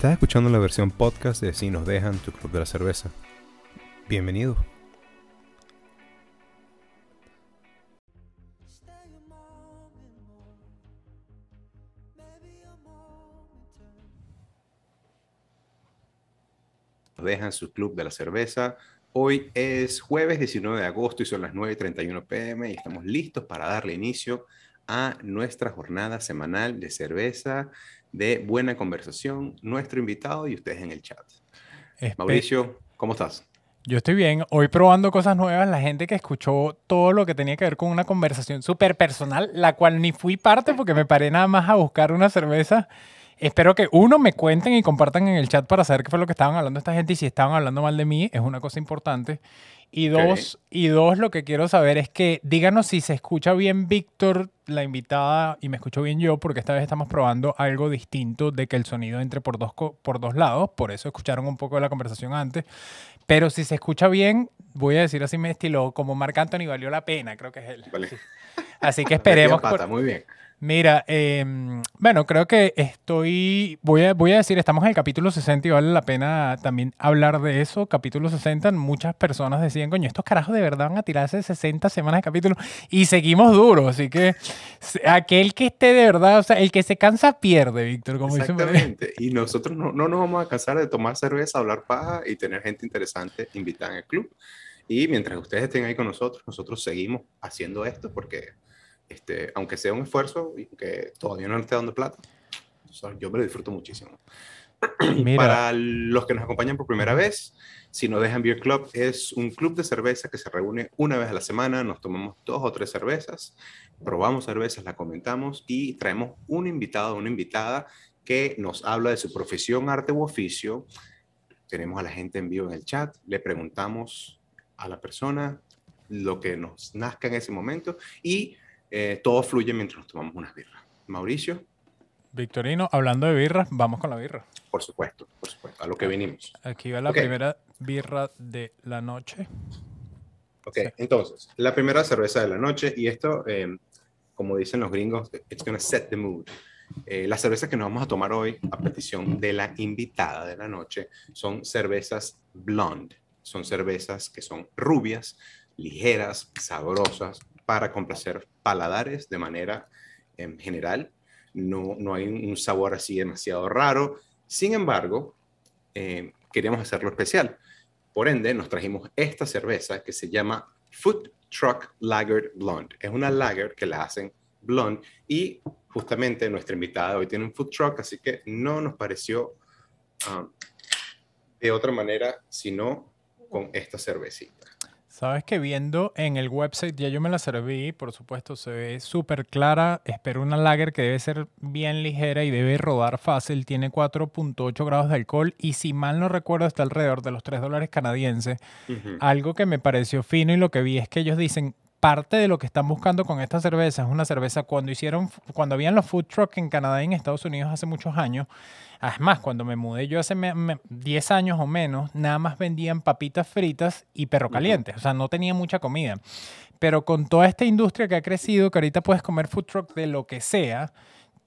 Estás escuchando la versión podcast de Si nos dejan tu club de la cerveza. Bienvenido. Nos dejan su club de la cerveza. Hoy es jueves 19 de agosto y son las 9.31 pm y estamos listos para darle inicio a nuestra jornada semanal de cerveza de buena conversación, nuestro invitado y ustedes en el chat. Mauricio, ¿cómo estás? Yo estoy bien. Hoy probando cosas nuevas. La gente que escuchó todo lo que tenía que ver con una conversación súper personal, la cual ni fui parte porque me paré nada más a buscar una cerveza. Espero que uno me cuenten y compartan en el chat para saber qué fue lo que estaban hablando esta gente y si estaban hablando mal de mí, es una cosa importante. Y dos, y dos, lo que quiero saber es que díganos si se escucha bien Víctor, la invitada, y me escucho bien yo, porque esta vez estamos probando algo distinto de que el sonido entre por dos, por dos lados, por eso escucharon un poco de la conversación antes. Pero si se escucha bien, voy a decir así me estilo, como Marc Anthony valió la pena, creo que es él. Vale. Así que esperemos. Pata, muy bien. Mira, em, bueno, creo que estoy, voy a, voy a decir, estamos en el capítulo 60 y vale la pena también hablar de eso. Capítulo 60, muchas personas decían, coño, estos carajos de verdad van a tirarse 60 semanas de capítulo y seguimos duros. Así que aquel que esté de verdad, o sea, el que se cansa pierde, Víctor, como Exactamente. y nosotros no, no, nos vamos a cansar de tomar cerveza, hablar paja y tener gente interesante invitada en el club. Y mientras ustedes estén ahí con nosotros, nosotros seguimos haciendo esto porque este, aunque sea un esfuerzo y que todavía no esté dando plata, yo me lo disfruto muchísimo. Para los que nos acompañan por primera vez, si nos dejan Beer Club, es un club de cerveza que se reúne una vez a la semana, nos tomamos dos o tres cervezas, probamos cervezas, la comentamos y traemos un invitado o una invitada que nos habla de su profesión, arte u oficio. Tenemos a la gente en vivo en el chat, le preguntamos a la persona lo que nos nazca en ese momento y eh, todo fluye mientras nos tomamos unas birras. Mauricio. Victorino, hablando de birras, vamos con la birra. Por supuesto, por supuesto, a lo que venimos. Aquí va la primera birra de la noche. Ok, entonces, la primera cerveza de la noche, y esto, eh, como dicen los gringos, it's gonna set the mood. Eh, las cervezas que nos vamos a tomar hoy, a petición de la invitada de la noche, son cervezas blonde. Son cervezas que son rubias, ligeras, sabrosas, para complacer paladares de manera en general. No, no hay un sabor así demasiado raro. Sin embargo, eh, queríamos hacerlo especial. Por ende, nos trajimos esta cerveza que se llama Food Truck Lager Blonde. Es una lager que la hacen blonde y justamente nuestra invitada hoy tiene un food truck, así que no nos pareció ah, de otra manera sino con esta cervecita. Sabes que viendo en el website, ya yo me la serví, por supuesto, se ve súper clara. Espero una lager que debe ser bien ligera y debe rodar fácil. Tiene 4.8 grados de alcohol y si mal no recuerdo está alrededor de los 3 dólares canadienses. Algo que me pareció fino y lo que vi es que ellos dicen, parte de lo que están buscando con esta cerveza es una cerveza cuando hicieron, cuando habían los food trucks en Canadá y en Estados Unidos hace muchos años, Además, cuando me mudé yo hace 10 años o menos, nada más vendían papitas fritas y perro calientes. O sea, no tenía mucha comida. Pero con toda esta industria que ha crecido, que ahorita puedes comer food truck de lo que sea,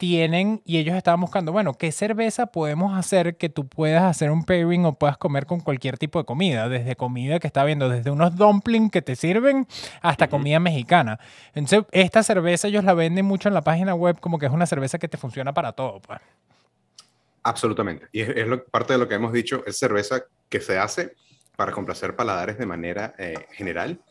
tienen y ellos estaban buscando, bueno, ¿qué cerveza podemos hacer que tú puedas hacer un pairing o puedas comer con cualquier tipo de comida? Desde comida que está viendo, desde unos dumplings que te sirven hasta comida mexicana. Entonces, esta cerveza ellos la venden mucho en la página web como que es una cerveza que te funciona para todo, pues. Absolutamente. Y es, parte de lo que hemos dicho, es cerveza que se hace para complacer paladares de manera eh, general.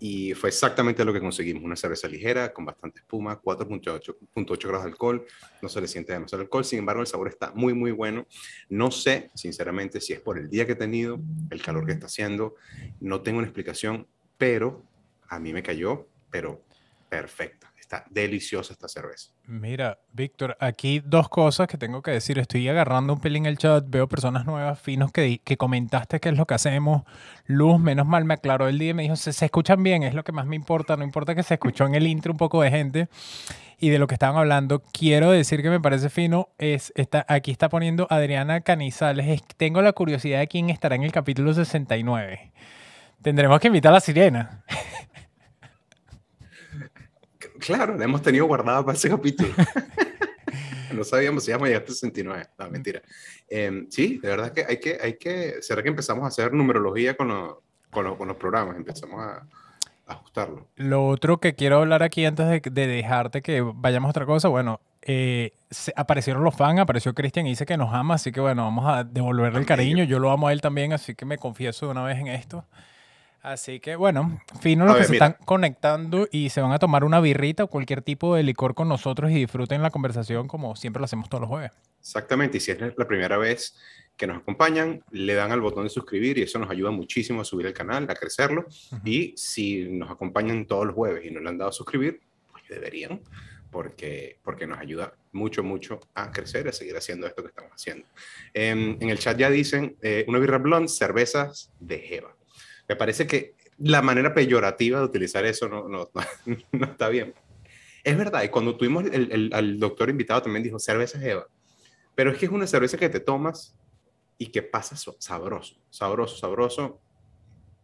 Y fue exactamente lo que conseguimos. Una cerveza ligera, con bastante espuma, 4.8 grados de alcohol. No se le siente demasiado alcohol. Sin embargo, el sabor está muy, muy bueno. No sé, sinceramente, si es por el día que he tenido, el calor que está haciendo. No tengo una explicación, pero a mí me cayó, pero perfecta. Está deliciosa esta cerveza. Mira, Víctor, aquí dos cosas que tengo que decir. Estoy agarrando un pelín el chat, veo personas nuevas, finos, que, que comentaste qué es lo que hacemos. Luz, menos mal, me aclaró el día y me dijo, se, se, escuchan bien, es lo que más me importa. No importa que se escuchó en el intro un poco de gente y de lo que estaban hablando. Quiero decir que me parece fino, es, está, aquí está poniendo Adriana Canizales. tengo la curiosidad de quién estará en el capítulo 69. Tendremos que invitar a la sirena. Claro, la hemos tenido guardada para ese capítulo. no sabíamos si íbamos a llegar hasta 69. No, mentira. Em, sí, de verdad que hay que, hay que, será que empezamos a hacer numerología con, con, con los programas, empezamos a, ajustarlo. Lo otro que quiero hablar aquí antes de, de dejarte que vayamos a otra cosa, bueno, eh, aparecieron los fans, apareció Cristian y dice que nos ama, así que bueno, vamos a devolverle el cariño. Yo lo amo a él también, así que me confieso de una vez en esto. Así que bueno, fino los que se están conectando y se van a tomar una birrita o cualquier tipo de licor con nosotros y disfruten la conversación como siempre lo hacemos todos los jueves. Exactamente, y si es la primera vez que nos acompañan, le dan al botón de suscribir y eso nos ayuda muchísimo a subir el canal, a crecerlo. Y si nos acompañan todos los jueves y no le han dado a suscribir, pues deberían, porque, porque nos ayuda mucho, mucho a crecer, a seguir haciendo esto que estamos haciendo. En, el chat ya dicen, eh, una birra blonde, cervezas de Jeva. Me parece que la manera peyorativa de utilizar eso no, no, no, está bien. Es verdad, y cuando tuvimos el, el, al doctor invitado también dijo cerveza Jeva. Pero es que es una cerveza que te tomas y que pasa sabroso, sabroso, sabroso.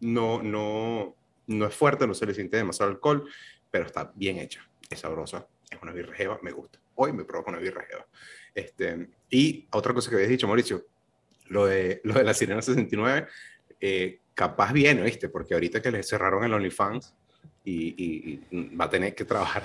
No, no, no es fuerte, no se le siente demasiado alcohol, pero está bien hecha, es sabrosa, es una birra me gusta. Hoy me provoca una birra Este, y otra cosa que habías dicho, Mauricio, lo de, lo de la Sirena 69, eh, capaz bien, ¿oíste? Porque ahorita que le cerraron el OnlyFans y, y, va a tener que trabajar,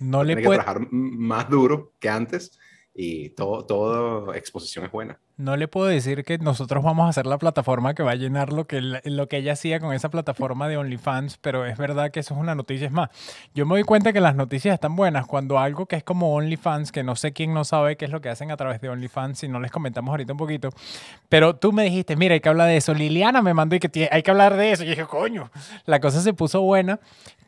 no le puede... trabajar más duro que antes y todo, todo exposición es buena. No le puedo decir que nosotros vamos a hacer la plataforma que va a llenar lo que, lo que ella hacía con esa plataforma de OnlyFans, pero es verdad que eso es una noticia. Es más, yo me doy cuenta que las noticias están buenas cuando algo que es como OnlyFans, que no sé quién no sabe qué es lo que hacen a través de OnlyFans, si no les comentamos ahorita un poquito, pero tú me dijiste, mira, hay que hablar de eso. Liliana me mandó y que hay que hablar de eso. Y dije, coño, la cosa se puso buena,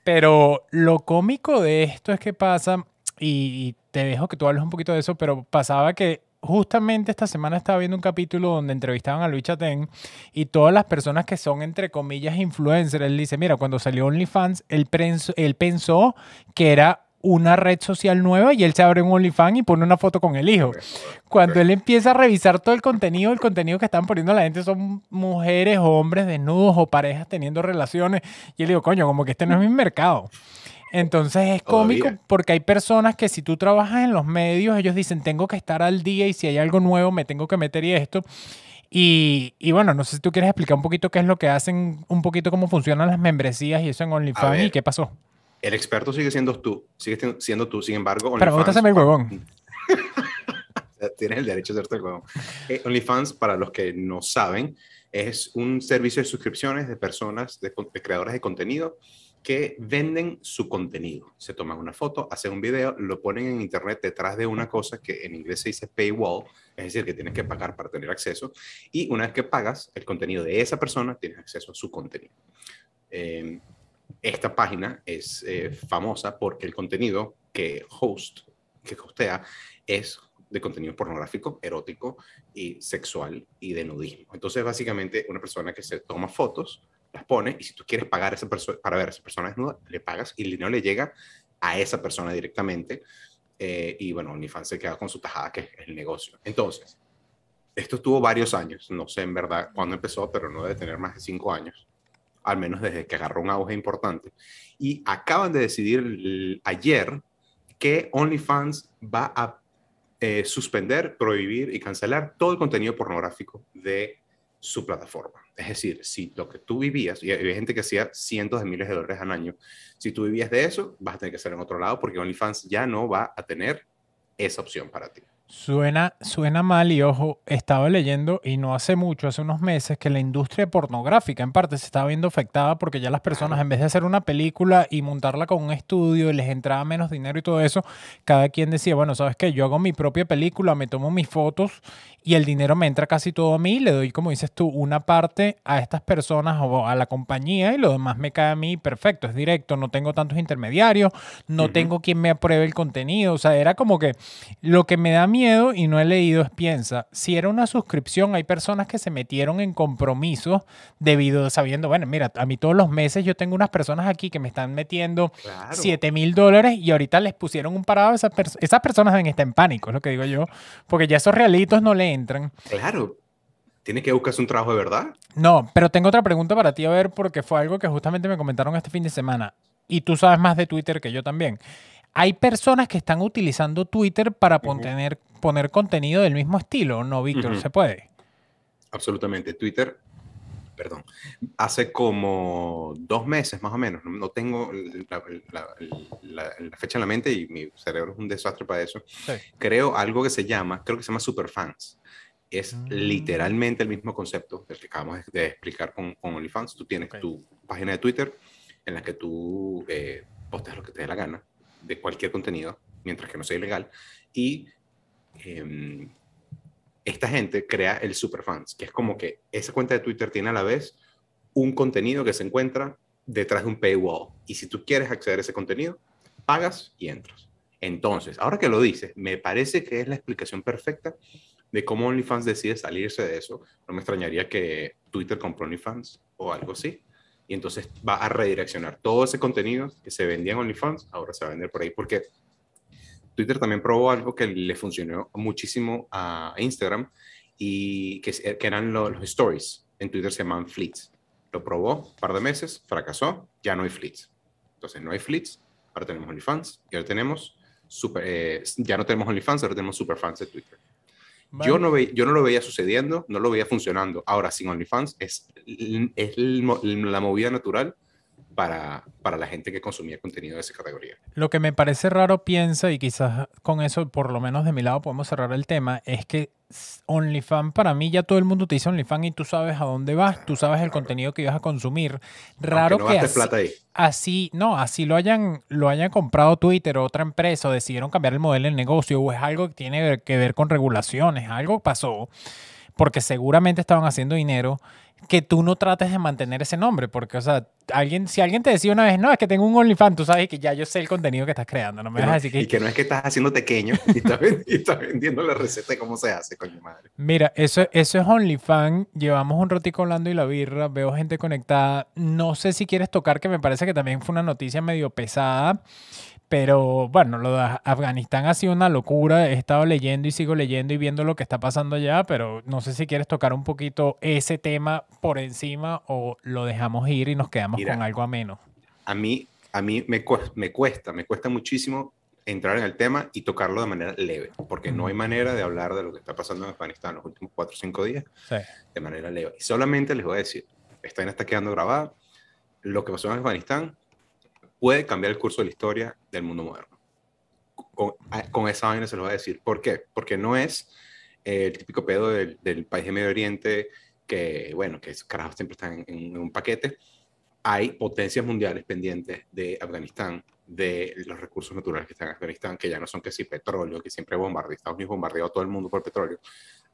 pero lo cómico de esto es que pasa y, te dejo que tú hables un poquito de eso, pero pasaba que justamente esta semana estaba viendo un capítulo donde entrevistaban a Luis Chatén y todas las personas que son, entre comillas, influencers, él dice, mira, cuando salió OnlyFans, él, él pensó que era una red social nueva y él se abre un OnlyFans y pone una foto con el hijo. Cuando él empieza a revisar todo el contenido, el contenido que están poniendo la gente son mujeres o hombres desnudos o parejas teniendo relaciones. Y él digo, coño, como que este no es mi mercado. Entonces es cómico porque hay personas que si tú trabajas en los medios, ellos dicen, tengo que estar al día y si hay algo nuevo me tengo que meter y esto. Y, y, bueno, no sé si tú quieres explicar un poquito qué es lo que hacen, un poquito cómo funcionan las membresías y eso en OnlyFans y qué pasó. El experto sigue siendo tú, sigue siendo tú, sin embargo, OnlyFans... Pero hacerme el huevón. Tienes el derecho de hacerte el huevón. Eh, OnlyFans, para los que no saben, es un servicio de suscripciones de personas, de, de creadores de contenido que venden su contenido. Se toman una foto, hacen un video, lo ponen en internet detrás de una cosa que en inglés se dice paywall, es decir, que tienes que pagar para tener acceso. Y una vez que pagas el contenido de esa persona, tienes acceso a su contenido. Em, esta página es eh, famosa porque el contenido que host, que hostea, es de contenido pornográfico, erótico y sexual y de nudismo. Entonces, básicamente, una persona que se toma fotos, las pone y si tú quieres pagar a esa persona para ver a esa persona desnuda, le pagas y el dinero le llega a esa persona directamente. Eh, y bueno, OnlyFans se queda con su tajada, que es el negocio. Entonces, esto tuvo varios años, no sé en verdad cuándo empezó, pero no debe tener más de cinco años, al menos desde que agarró un auge importante. Y acaban de decidir ayer que OnlyFans va a eh, suspender, prohibir y cancelar todo el contenido pornográfico de su plataforma. Es decir, si lo que tú vivías, y hay gente que hacía cientos de miles de dólares al año, si tú vivías de eso, vas a tener que hacer en otro lado porque OnlyFans ya no va a tener esa opción para ti. Suena, suena mal y ojo, estaba leyendo y no hace mucho, hace unos meses, que la industria pornográfica en parte se estaba viendo afectada porque ya las personas en vez de hacer una película y montarla con un estudio y les entraba menos dinero y todo eso, cada quien decía, bueno, sabes que yo hago mi propia película, me tomo mis fotos y el dinero me entra casi todo a mí, le doy, como dices tú, una parte a estas personas o a la compañía y lo demás me cae a mí, perfecto, es directo, no tengo tantos intermediarios, no tengo quien me apruebe el contenido, o sea, era como que lo que me da miedo miedo y no he leído es piensa, si era una suscripción, hay personas que se metieron en compromiso debido sabiendo, bueno, mira, a mí todos los meses yo tengo unas personas aquí que me están metiendo 7 mil dólares y ahorita les pusieron un parado, esas, esas personas ven, están en pánico, es lo que digo yo, porque ya esos realitos no le entran. Claro. ¿Tiene que buscarse un trabajo de verdad? No, pero tengo otra pregunta para ti, a ver, porque fue algo que justamente me comentaron este fin de semana. Y tú sabes más de Twitter que yo también hay personas que están utilizando Twitter para poner, poner contenido del mismo estilo, ¿no, Víctor? ¿Se puede? Absolutamente. Twitter, perdón, hace como dos meses más o menos, no, tengo la, fecha en la mente y mi cerebro es un desastre para eso, creo algo que se llama, creo que se llama Superfans. Es mm. literalmente el mismo concepto del que acabamos de, explicar con, OnlyFans. Tú tienes tu página de Twitter en la que tú eh, postes lo que te dé la gana de cualquier contenido, mientras que no sea ilegal, y em, esta gente crea el Superfans, que es como que esa cuenta de Twitter tiene a la vez un contenido que se encuentra detrás de un paywall. Y si tú quieres acceder a ese contenido, pagas y entras. Entonces, ahora que lo dices, me parece que es la explicación perfecta de cómo OnlyFans decide salirse de eso. No me extrañaría que Twitter compró OnlyFans o algo así. Y entonces va a redireccionar todo ese contenido que se vendía en OnlyFans, ahora se va a vender por ahí. Porque Twitter también probó algo que le funcionó muchísimo a Instagram y que, que eran los, stories. En Twitter se llaman fleets. Lo probó un par de meses, fracasó, ya no hay fleets. Entonces no hay fleets, ahora tenemos OnlyFans y ahora tenemos eh, ya no tenemos OnlyFans, ahora tenemos superfans de Twitter. Yo, no ve, yo no lo veía sucediendo, no lo veía funcionando. Ahora, sin OnlyFans, es, es la movida natural para, para la gente que consumía contenido de esa categoría. Lo que me parece raro, piensa, y quizás con eso, por lo menos de mi lado, podemos cerrar el tema, es que OnlyFans, para mí ya todo el mundo te dice OnlyFans y tú sabes a dónde vas, tú sabes el contenido que ibas a consumir. Raro que así, plata ahí. así, no, así lo hayan, lo hayan comprado Twitter o otra empresa o decidieron cambiar el modelo de negocio o es algo que tiene que ver con regulaciones, algo pasó porque seguramente estaban haciendo dinero que tú no trates de mantener ese nombre, porque, o sea, alguien, si alguien te decía una vez, no, es que tengo un OnlyFans, tú sabes que ya yo sé el contenido que estás creando, no me vas a decir que... Y que no es que estás haciendo pequeño y estás, vendiendo la receta de cómo se hace, coño madre. Mira, eso, eso es OnlyFans, llevamos un ratico hablando y la birra, veo gente conectada, no sé si quieres tocar, que me parece que también fue una noticia medio pesada, pero bueno, lo de Afganistán ha sido una locura. He estado leyendo y sigo leyendo y viendo lo que está pasando allá, pero no sé si quieres tocar un poquito ese tema por encima o lo dejamos ir y nos quedamos con algo ameno. A mí, a mí me, cuesta, me cuesta, me cuesta muchísimo entrar en el tema y tocarlo de manera leve, porque no hay manera de hablar de lo que está pasando en Afganistán los últimos cuatro o cinco días de manera leve. Y solamente les voy a decir, esta está quedando grabada, lo que pasó en Afganistán puede cambiar el curso de la historia del mundo moderno. Con, esa vaina se lo voy a decir. ¿Por qué? Porque no es eh, el típico pedo del, país de Medio Oriente que, bueno, que carajos siempre están en, un paquete. Hay potencias mundiales pendientes de Afganistán, de los recursos naturales que están en Afganistán, que ya no son que si petróleo, que siempre bombardea, Estados Unidos bombardeó a todo el mundo por petróleo.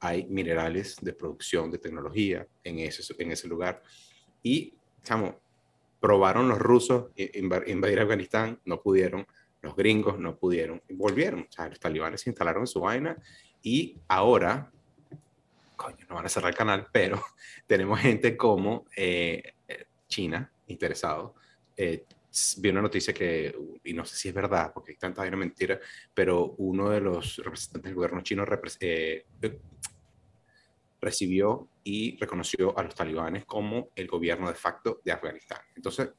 Hay minerales de producción, de tecnología en ese, en ese lugar. Y, chamo, probaron los rusos invadir Afganistán, no pudieron, los gringos no pudieron, volvieron, o sea, los talibanes se instalaron en su vaina y ahora, coño, no van a cerrar el canal, pero tenemos gente como eh, China interesado. Eh, vi una noticia que, y no sé si es verdad, porque hay tanta vaina mentira, pero uno de los representantes del gobierno chino eh, recibió y reconoció a los talibanes como el gobierno de facto de Afganistán. Entonces,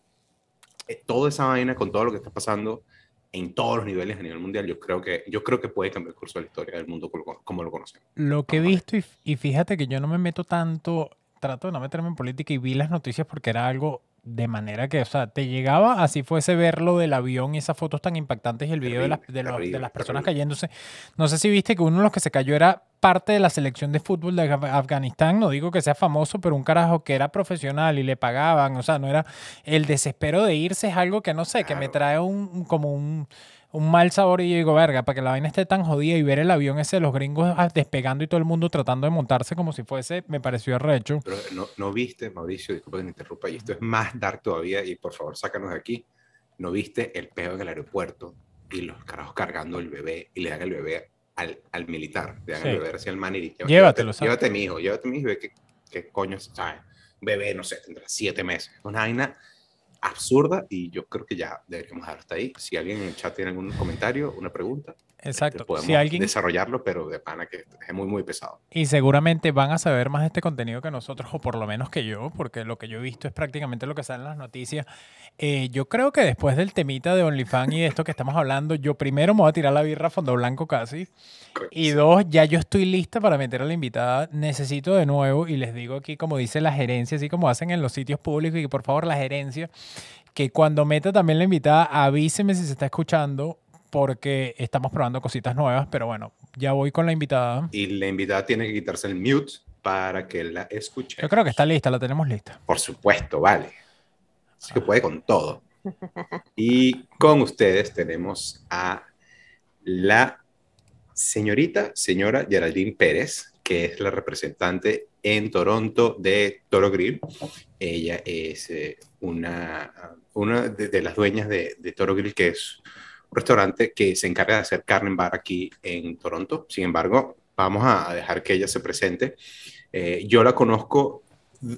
eh, toda esa vaina con todo lo que está pasando en todos los niveles a nivel mundial, yo creo que, yo creo que puede cambiar el curso de la historia del mundo como, lo conocemos. Lo que he visto, y, y fíjate que yo no me meto tanto, trato de no meterme en política y vi las noticias porque era algo de manera que, o sea, te llegaba así fuese verlo del avión y esas fotos tan impactantes y el video de, las, de, las personas cayéndose. No sé si viste que uno de los que se cayó era parte de la selección de fútbol de Afganistán. No digo que sea famoso, pero un carajo que era profesional y le pagaban. O sea, no era. El desespero de irse es algo que no sé, que me trae un como un un mal sabor y yo digo, verga, para que la vaina esté tan jodida y ver el avión ese de los gringos ah, despegando y todo el mundo tratando de montarse como si fuese, me pareció arrecho. Pero no, no viste, Mauricio, disculpa que me interrumpa, y esto es más dark todavía, y por favor, sácanos de aquí. ¿No viste el peo en el aeropuerto y los carajos cargando el bebé y le dan el bebé al, al militar? Le dan el bebé hacia el man y llévatelo, llévate, llévate mi hijo, llévate mi hijo, ¿qué, qué coño, ¿sabes? Bebé, no sé, tendrá siete meses. Una vaina absurda y yo creo que ya deberíamos dejar hasta ahí. Si alguien en el chat tiene algún comentario, una pregunta. Exacto. podemos Si alguien- desarrollarlo, pero de pana que es muy, muy pesado. Y seguramente van a saber más de este contenido que nosotros, o por lo menos que yo, porque lo que yo he visto es prácticamente lo que sale en las noticias. Eh, yo creo que después del temita de OnlyFans y de esto que estamos hablando, yo primero me voy a tirar la birra a fondo blanco casi. Y dos, ya yo estoy lista para meter a la invitada. Necesito de nuevo, y les digo aquí, como dice la gerencia, así como hacen en los sitios públicos, y que por favor la gerencia, que cuando meta también la invitada, avíseme si se está escuchando, porque estamos probando cositas nuevas, pero bueno, ya voy con la invitada. Y la invitada tiene que quitarse el mute para que la escuche. Yo creo que está lista, la tenemos lista. Por supuesto, vale. Así que puede con todo. Y con ustedes tenemos a la señorita, señora Geraldine Pérez, que es la representante en Toronto de Toro Grill. Ella es eh, una, una de, de las dueñas de, de Toro Grill, que es restaurante que se encarga de hacer carne en bar aquí en Toronto. Sin embargo, vamos a dejar que ella se presente. Eh, yo la conozco,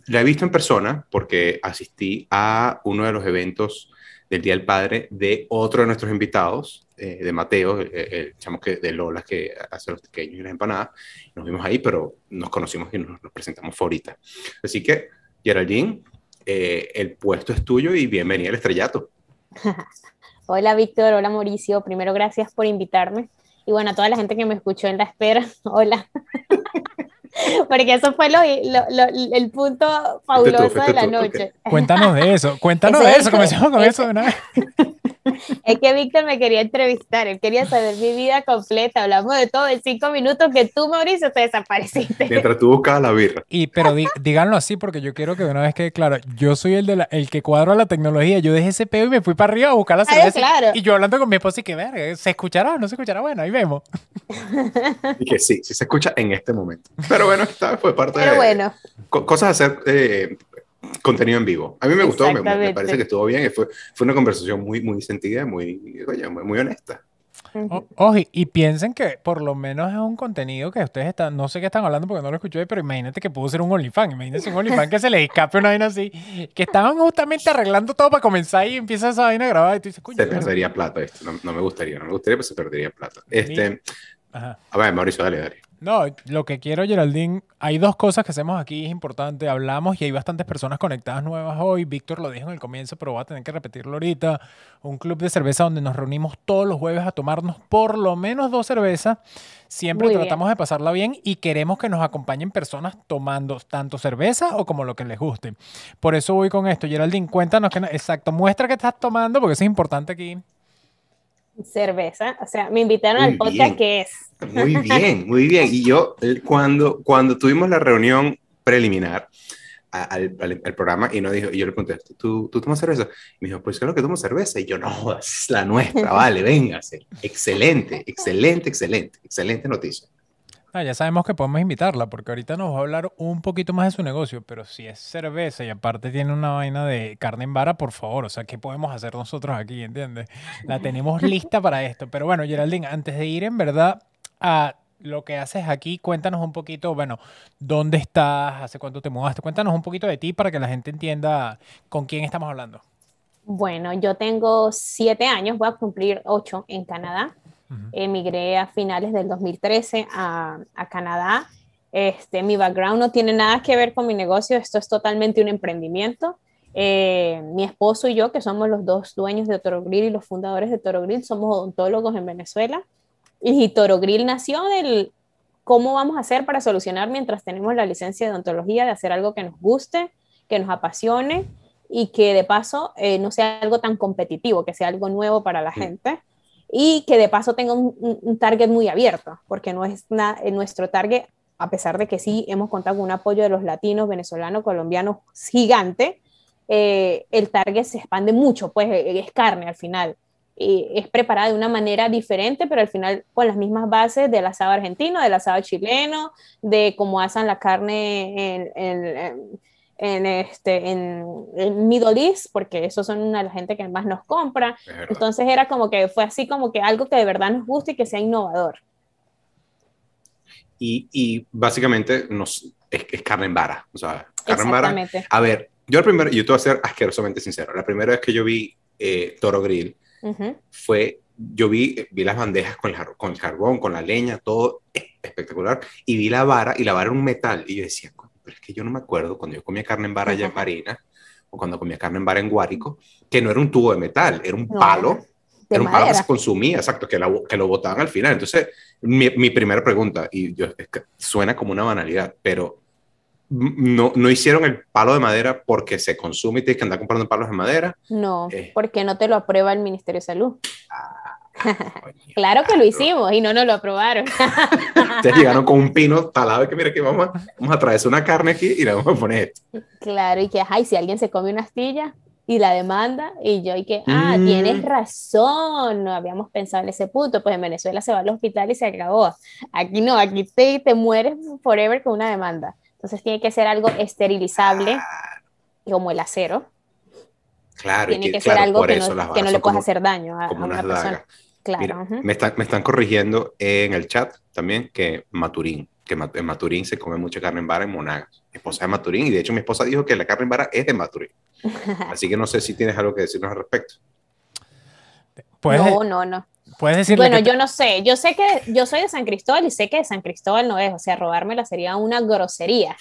la he visto en persona porque asistí a uno de los eventos del Día del Padre de otro de nuestros invitados, eh, de Mateo, el, el chamo que, de Lola que hace los pequeños y las empanadas. Nos vimos ahí, pero nos conocimos y nos, nos presentamos ahorita. Así que, Geraldine, eh, el puesto es tuyo y bienvenida al estrellato. Hola Víctor, hola Mauricio. Primero, gracias por invitarme. Y bueno, a toda la gente que me escuchó en la espera, hola. Porque eso fue lo, lo- lo- el punto fabuloso de la tú, noche. Cuéntanos de eso, cuéntanos Ese de es- eso, comencemos con ese- eso de una vez. Es que Víctor me quería entrevistar, él quería saber mi vida completa. Hablamos de todo en cinco minutos que tú, Mauricio, te desapareciste. Mientras tú buscabas la birra. Y, pero di- díganlo así porque yo quiero que de una vez quede claro, yo soy el, de la- el que cuadro la tecnología, yo dejé ese peo y me fui para arriba a buscar la Ah, cerveza. claro. Y yo hablando con mi esposa y que verga, ¿se escuchará o no se escuchará? Bueno, ahí vemos. Y que sí, sí se escucha en este momento. Pero bueno, esta fue parte Pero de bueno, co- cosas de hacer eh, contenido en vivo. A mí me gustó, me, parece que estuvo bien. Fue, fue una conversación muy, muy sentida, muy, oye, muy, muy honesta. O- Ojo, y piensen que por lo menos es un contenido que ustedes están, no sé qué están hablando porque no lo escuché, pero imagínate que pudo ser un OnlyFans. Imagínense un OnlyFans que se les escape una vaina así, que estaban justamente arreglando todo para comenzar y empieza esa vaina grabada y tú dices, coño, Se perdería plata esto. No, no me gustaría, no me gustaría, pero se perdería plata. Este, Ajá. a ver, Mauricio, dale, dale. No, lo que quiero, Geraldine, hay dos cosas que hacemos aquí, es importante, hablamos y hay bastantes personas conectadas nuevas hoy. Víctor lo dijo en el comienzo, pero voy a tener que repetirlo ahorita. Un club de cerveza donde nos reunimos todos los jueves a tomarnos por lo menos dos cervezas. Siempre Muy bien. tratamos de pasarla bien y queremos que nos acompañen personas tomando tanto cerveza o como lo que les guste. Por eso voy con esto. Geraldine, cuéntanos, que, exacto, muestra que estás tomando, porque eso es importante aquí. Cerveza. O sea, me invitaron Muy al podcast bien. que es. Muy bien, muy bien. Y yo, eh, cuando, cuando tuvimos la reunión preliminar al, al- al programa, y, no dijo, y yo le pregunté, ¿tú, ¿tú tomas cerveza? Y me dijo, pues claro que tomo cerveza. Y yo, no, es la nuestra, vale, véngase. Excelente, excelente, excelente, excelente noticia. Ah, ya sabemos que podemos invitarla, porque ahorita nos va a hablar un poquito más de su negocio, pero si es cerveza y aparte tiene una vaina de carne en vara, por favor, o sea, ¿qué podemos hacer nosotros aquí, entiendes? La tenemos lista para esto. Pero bueno, Geraldine, antes de ir en verdad a lo que haces aquí, cuéntanos un poquito, bueno, ¿dónde estás? ¿Hace cuánto te mudaste? Cuéntanos un poquito de ti para que la gente entienda con quién estamos hablando. Bueno, yo tengo siete años, voy a cumplir ocho en Canadá. Emigré a finales del 2013 a, a Canadá. Este, mi background no tiene nada que ver con mi negocio, esto es totalmente un emprendimiento. Eh, mi esposo y yo, que somos los dos dueños de Toro Grill y los fundadores de Toro Grill, somos odontólogos en Venezuela. Y Toro Grill nació del cómo vamos a hacer para solucionar mientras tenemos la licencia de odontología, de hacer algo que nos guste, que nos apasione y que de paso eh, no sea algo tan competitivo, que sea algo nuevo para la gente y que de paso tenga un, target muy abierto, porque no es eh, nuestro target, a pesar de que sí hemos contado con un apoyo de los latinos, venezolanos, colombianos gigante, eh, el target se expande mucho, pues eh, es carne al final. Y es preparada de una manera diferente, pero al final con las mismas bases del asado argentino, del asado chileno, de cómo hacen la carne en- en- en este, en, en Middle East, porque esos son una de las gente que más nos compra. Entonces era como que fue así como que algo que de verdad nos guste y que sea innovador. Y, y básicamente nos, es, es carne en vara. O sea, carne en vara. A ver, yo el primero, yo te voy a ser asquerosamente sincero. La primera vez que yo vi eh, Toro Grill Ujú. fue yo vi, vi las bandejas con el, con el carbón, con la leña, todo espectacular, y vi la vara, y la vara era un metal, y yo decía, "Coño, pero es que yo no me acuerdo cuando yo comía carne en vara allá en Marina, o cuando comía carne en vara en Guárico, que no era un tubo de metal, era un No, palo, era un palo que madera. se consumía, exacto, que, la- que lo botaban al final. Entonces, mi, mi primera pregunta, y yo, es que suena como una banalidad, pero no, no hicieron el palo de madera porque se consume y tienes que andar comprando palos de madera. No, Eh. porque no te lo aprueba el Ministerio de Salud. Coño, Claro que lo hicimos y no nos lo aprobaron. Ustedes llegaron con un pino talado y que mira que vamos a, vamos a traerse una carne aquí y le vamos a poner esto. Claro, y que, ay, si alguien se come una astilla y la demanda, y yo, y que, ah, Mm. tienes razón, no habíamos pensado en ese punto, pues en Venezuela se va al hospital y se acabó. Aquí no, aquí te, te mueres forever con una demanda. Entonces tiene que ser algo esterilizable, como el acero. Claro, y Tiene que, que, ser claro, algo por que eso no, las que no le puedas hacer daño a, a como una unas persona. dagas. Claro. Mira, me, están, me están corrigiendo en el chat también que Maturín, que en Maturín se come mucha carne en vara en Monagas. Mi esposa es de Maturín y de hecho mi esposa dijo que la carne en vara es de Maturín. Así que no sé si tienes algo que decirnos al respecto. Puedes, No, no, no. puedes decirle Bueno, que yo no sé, yo sé que yo soy de San Cristóbal y sé que de San Cristóbal no es, o sea, robármela sería una grosería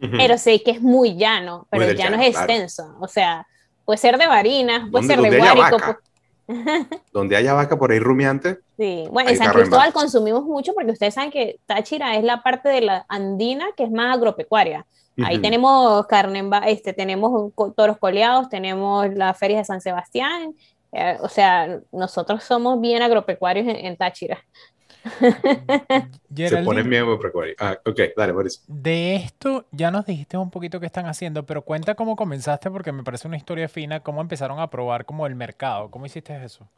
pero sé que es muy llano, pero Muy el llano llano, es claro. extenso, o sea, puede ser de Barinas, puede ¿Dónde- ser de Guárico, Donde haya vaca por ahí rumiante, sí. Bueno, en San en Cristóbal consumimos mucho porque ustedes saben que Táchira es la parte de la andina que es más agropecuaria. Ahí Ujú. tenemos carne, este, tenemos toros coleados, tenemos la feria de San Sebastián, eh, o sea, nosotros somos bien agropecuarios en, en Táchira. se Geraldine, pone miedo precuario. Ah, ok, dale, Boris. de esto ya nos dijiste un poquito qué están haciendo, pero cuenta cómo comenzaste porque me parece una historia fina, cómo empezaron a probar como el mercado, ¿cómo hiciste eso?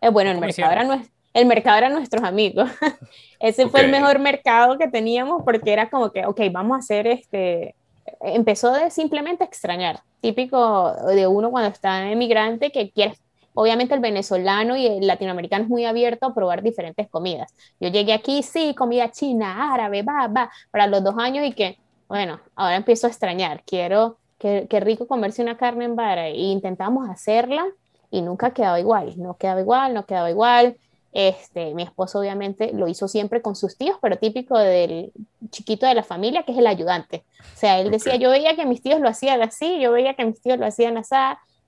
Eh, bueno, el ¿Cómo mercado, era hicieron? nues- el mercado eran nuestros amigos. Ese fue el mejor mercado que teníamos porque era como que, ok, vamos a hacer este. Empezó de simplemente extrañar, típico de uno cuando está emigrante que quiere. Obviamente el venezolano y el latinoamericano es muy abierto a probar diferentes comidas. Yo llegué aquí, sí, comida china, árabe, va, va, para los dos años y que, bueno, ahora empiezo a extrañar. Quiero, qué, qué rico comerse una carne en vara. E intentamos hacerla y nunca quedaba igual, no quedaba igual, no quedaba igual. Este, mi esposo obviamente lo hizo siempre con sus tíos, pero típico del chiquito de la familia, que es el ayudante. O sea, él decía, yo veía que mis tíos lo hacían así, yo veía que mis tíos lo hacían así,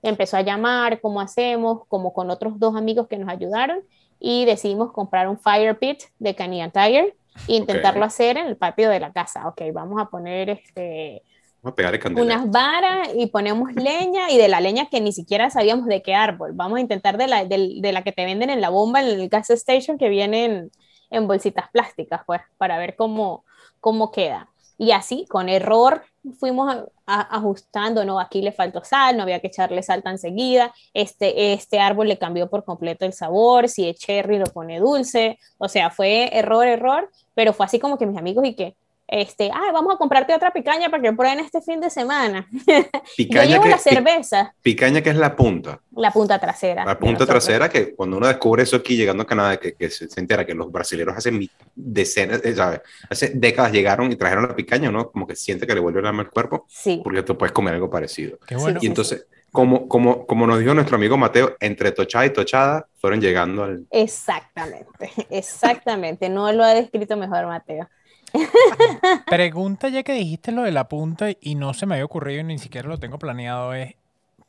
empezó a llamar, cómo hacemos, como con otros dos amigos que nos ayudaron, y decidimos comprar un fire pit de Canadian Tire e intentarlo hacer en el patio de la casa. Ok, vamos a poner este, Vamos a candela. unas varas y ponemos leña y de la leña que ni siquiera sabíamos de qué árbol. Vamos a intentar de la, del- de, la que te venden en la bomba, en el gas station, que viene en, en bolsitas plásticas, pues, para ver cómo, cómo queda. Y así, con error, fuimos a- a- ajustando, no, aquí le faltó sal, no había que echarle sal tan seguida, este, este árbol le cambió por completo el sabor, si es cherry lo pone dulce, o sea, fue error, error, pero fue así como que mis amigos y que, este, ay, vamos a comprarte otra picaña para que prueben este fin de semana. Yo Picaña llevo que, la cerveza, picaña que es la punta. la punta trasera. La punta trasera que cuando uno descubre eso aquí llegando a Canadá, que, que se, se entera que los brasileños hace decenas, eh, ¿sabes? Hace décadas llegaron y trajeron la picaña, ¿no? Como que siente que le vuelve el alma al cuerpo, Sí, porque tú puedes comer algo parecido. Qué bueno. Y entonces, como, como, como nos dijo nuestro amigo Mateo, entre tochada y tochada fueron llegando al... exactamente, exactamente. No lo ha descrito mejor Mateo. Pregunta ya que dijiste lo de la punta y no se me había ocurrido y ni siquiera lo tengo planeado es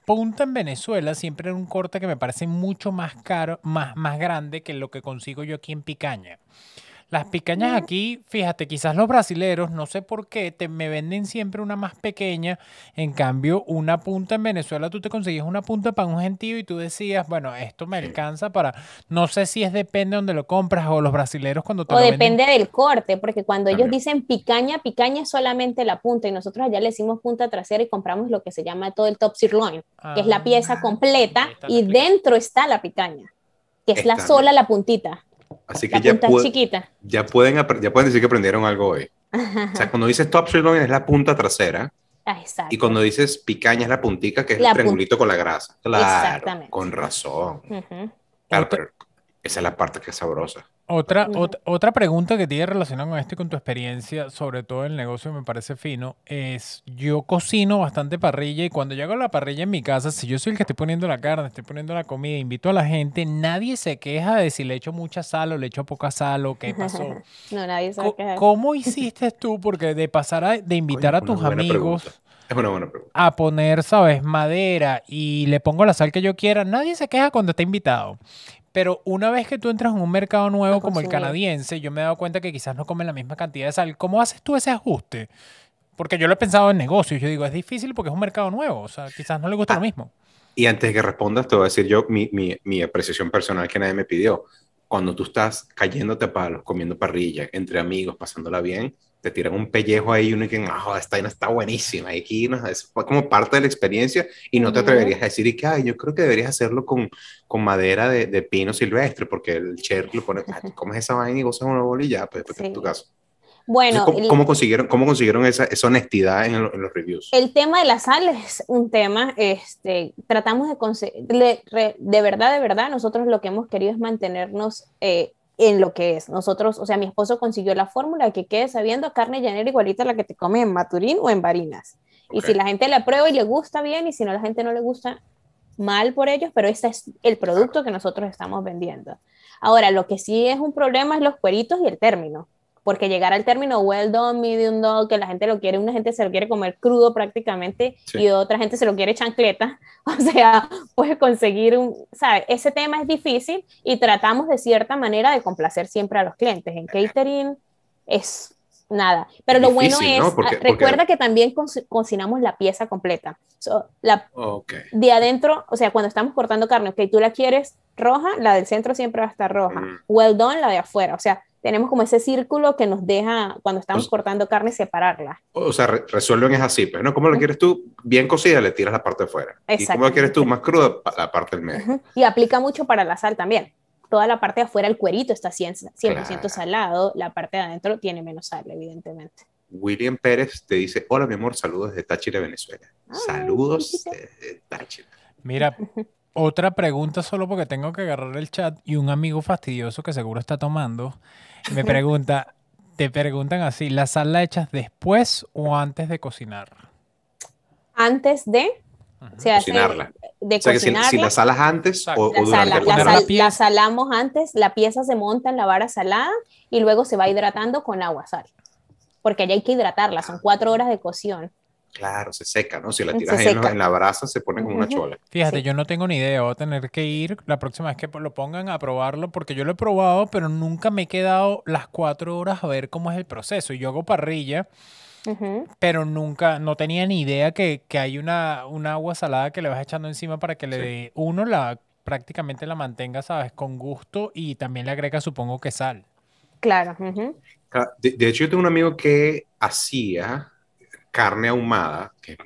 punta en Venezuela siempre era un corte que me parece mucho más caro, más, más grande que lo que consigo yo aquí en Picaña. Las picañas aquí, fíjate, quizás los brasileros, no sé por qué, te, me venden siempre una más pequeña. En cambio, una punta en Venezuela, tú te conseguías una punta para un gentío y tú decías, bueno, esto me alcanza para, no sé si es depende de donde lo compras o los brasileros cuando te O lo venden. depende del corte, porque cuando ellos dicen picaña, picaña es solamente la punta y nosotros allá le decimos punta trasera y compramos lo que se llama todo el top sirloin, que es la pieza Ah, completa está la y dentro está la picaña, que es la sola, bien. la puntita, Así que ya, pu- chiquita. ya, pueden, ya pueden decir que aprendieron algo hoy. O sea, cuando dices top sirloin es la punta trasera Ah, exacto. y cuando dices picaña es la puntica, que es La el triangulito con la grasa. Claro, Exactamente. con razón. Ujú. Claro, Otra- pero esa es la parte que es sabrosa. Otra, otra pregunta que tiene relación con esto y con tu experiencia, sobre todo en el negocio, me parece fino, es yo cocino bastante parrilla y cuando yo hago la parrilla en mi casa, si yo soy el que estoy poniendo la carne, estoy poniendo la comida, invito a la gente, nadie se queja de si le echo mucha sal o le echo poca sal o qué pasó. no, nadie se queja. ¿Cómo hiciste tú? Porque de pasar a, de invitar a tus amigos... Es una buena pregunta. A poner, ¿sabes? Madera y le pongo la sal que yo quiera. Nadie se queja cuando está invitado. Pero una vez que tú entras en un mercado nuevo como el canadiense, yo me he dado cuenta que quizás no comen la misma cantidad de sal. ¿Cómo haces tú ese ajuste? Porque yo lo he pensado en negocios. Yo digo, es difícil porque es un mercado nuevo. O sea, quizás no le gusta lo ah, mismo. Y antes de que respondas, te voy a decir yo mi, mi, mi apreciación personal que nadie me pidió. Cuando tú estás cayéndote palos, comiendo parrilla, entre amigos, pasándola bien, te tiran un pellejo ahí y uno que, ah, esta vaina está buenísima. Y aquí ¿no? es como parte de la experiencia y no te atreverías a decir, y que, ay, yo creo que deberías hacerlo con, con madera de, de, pino silvestre, porque el cher lo pone, comes esa vaina y gozas una bolilla, pues después en tu caso. Bueno, ¿cómo, consiguieron, cómo consiguieron esa, esa honestidad en, los reviews? El tema de la sal es un tema, este, tratamos de conseguir, de, de, verdad, de verdad, nosotros lo que hemos querido es mantenernos eh, en lo que es. Nosotros, o sea, mi esposo consiguió la fórmula que quede sabiendo carne llanera igualita a la que te come en Maturín o en Barinas. Y si la gente la prueba y le gusta bien, y si no, la gente no le gusta mal por ellos, pero este es el producto que nosotros estamos vendiendo. Ahora, lo que sí es un problema es los cueritos y el término porque llegar al término well done, medium done, que la gente lo quiere, una gente se lo quiere comer crudo prácticamente y otra gente se lo quiere chancleta, o sea, puede conseguir un, ¿sabes? Ese tema es difícil y tratamos de cierta manera de complacer siempre a los clientes. En catering es nada, pero lo bueno es, recuerda que también cocinamos la pieza completa. la, De adentro, o sea, cuando estamos cortando carne, ok, tú la quieres roja, la del centro siempre va a estar roja. Mm. Well done, la de afuera. O sea, tenemos como ese círculo que nos deja, cuando estamos cortando carne, separarla. O sea, resuelven es así, pero pues, ¿no? ¿Cómo lo quieres tú? Bien cocida, le tiras la parte de fuera. ¿Y cómo lo quieres tú? Más cruda, la parte del medio. Y aplica mucho para la sal también. Toda la parte de afuera, el cuerito está 100%, 100 salado, la parte de adentro tiene menos sal, evidentemente. William Pérez te dice, hola mi amor, saludos desde Táchira, Venezuela. saludos desde Táchira. Mira, otra pregunta solo porque tengo que agarrar el chat y un amigo fastidioso que seguro está tomando me pregunta, te preguntan así, ¿la sal la echas después o antes de cocinar? Antes de cocinarla. De, o sea, Que si, la salas antes o, durante la, la, salamos antes, la pieza se monta en la vara salada y luego se va hidratando con agua sal. Porque ya hay que hidratarla, son cuatro horas de cocción. Claro, se seca, ¿no? Si la tiras en, la brasa, se pone como una chola. Fíjate, yo no tengo ni idea. Voy a tener que ir la próxima vez que lo pongan a probarlo, porque yo lo he probado, pero nunca me he quedado las cuatro horas a ver cómo es el proceso. Yo hago parrilla, pero nunca, no tenía ni idea que, hay una, una, agua salada que le vas echando encima para que le dé, uno, la prácticamente la mantenga, ¿sabes? Con gusto y también le agrega, supongo que sal. Claro. Ah, de hecho, yo tengo un amigo que hacía carne ahumada, que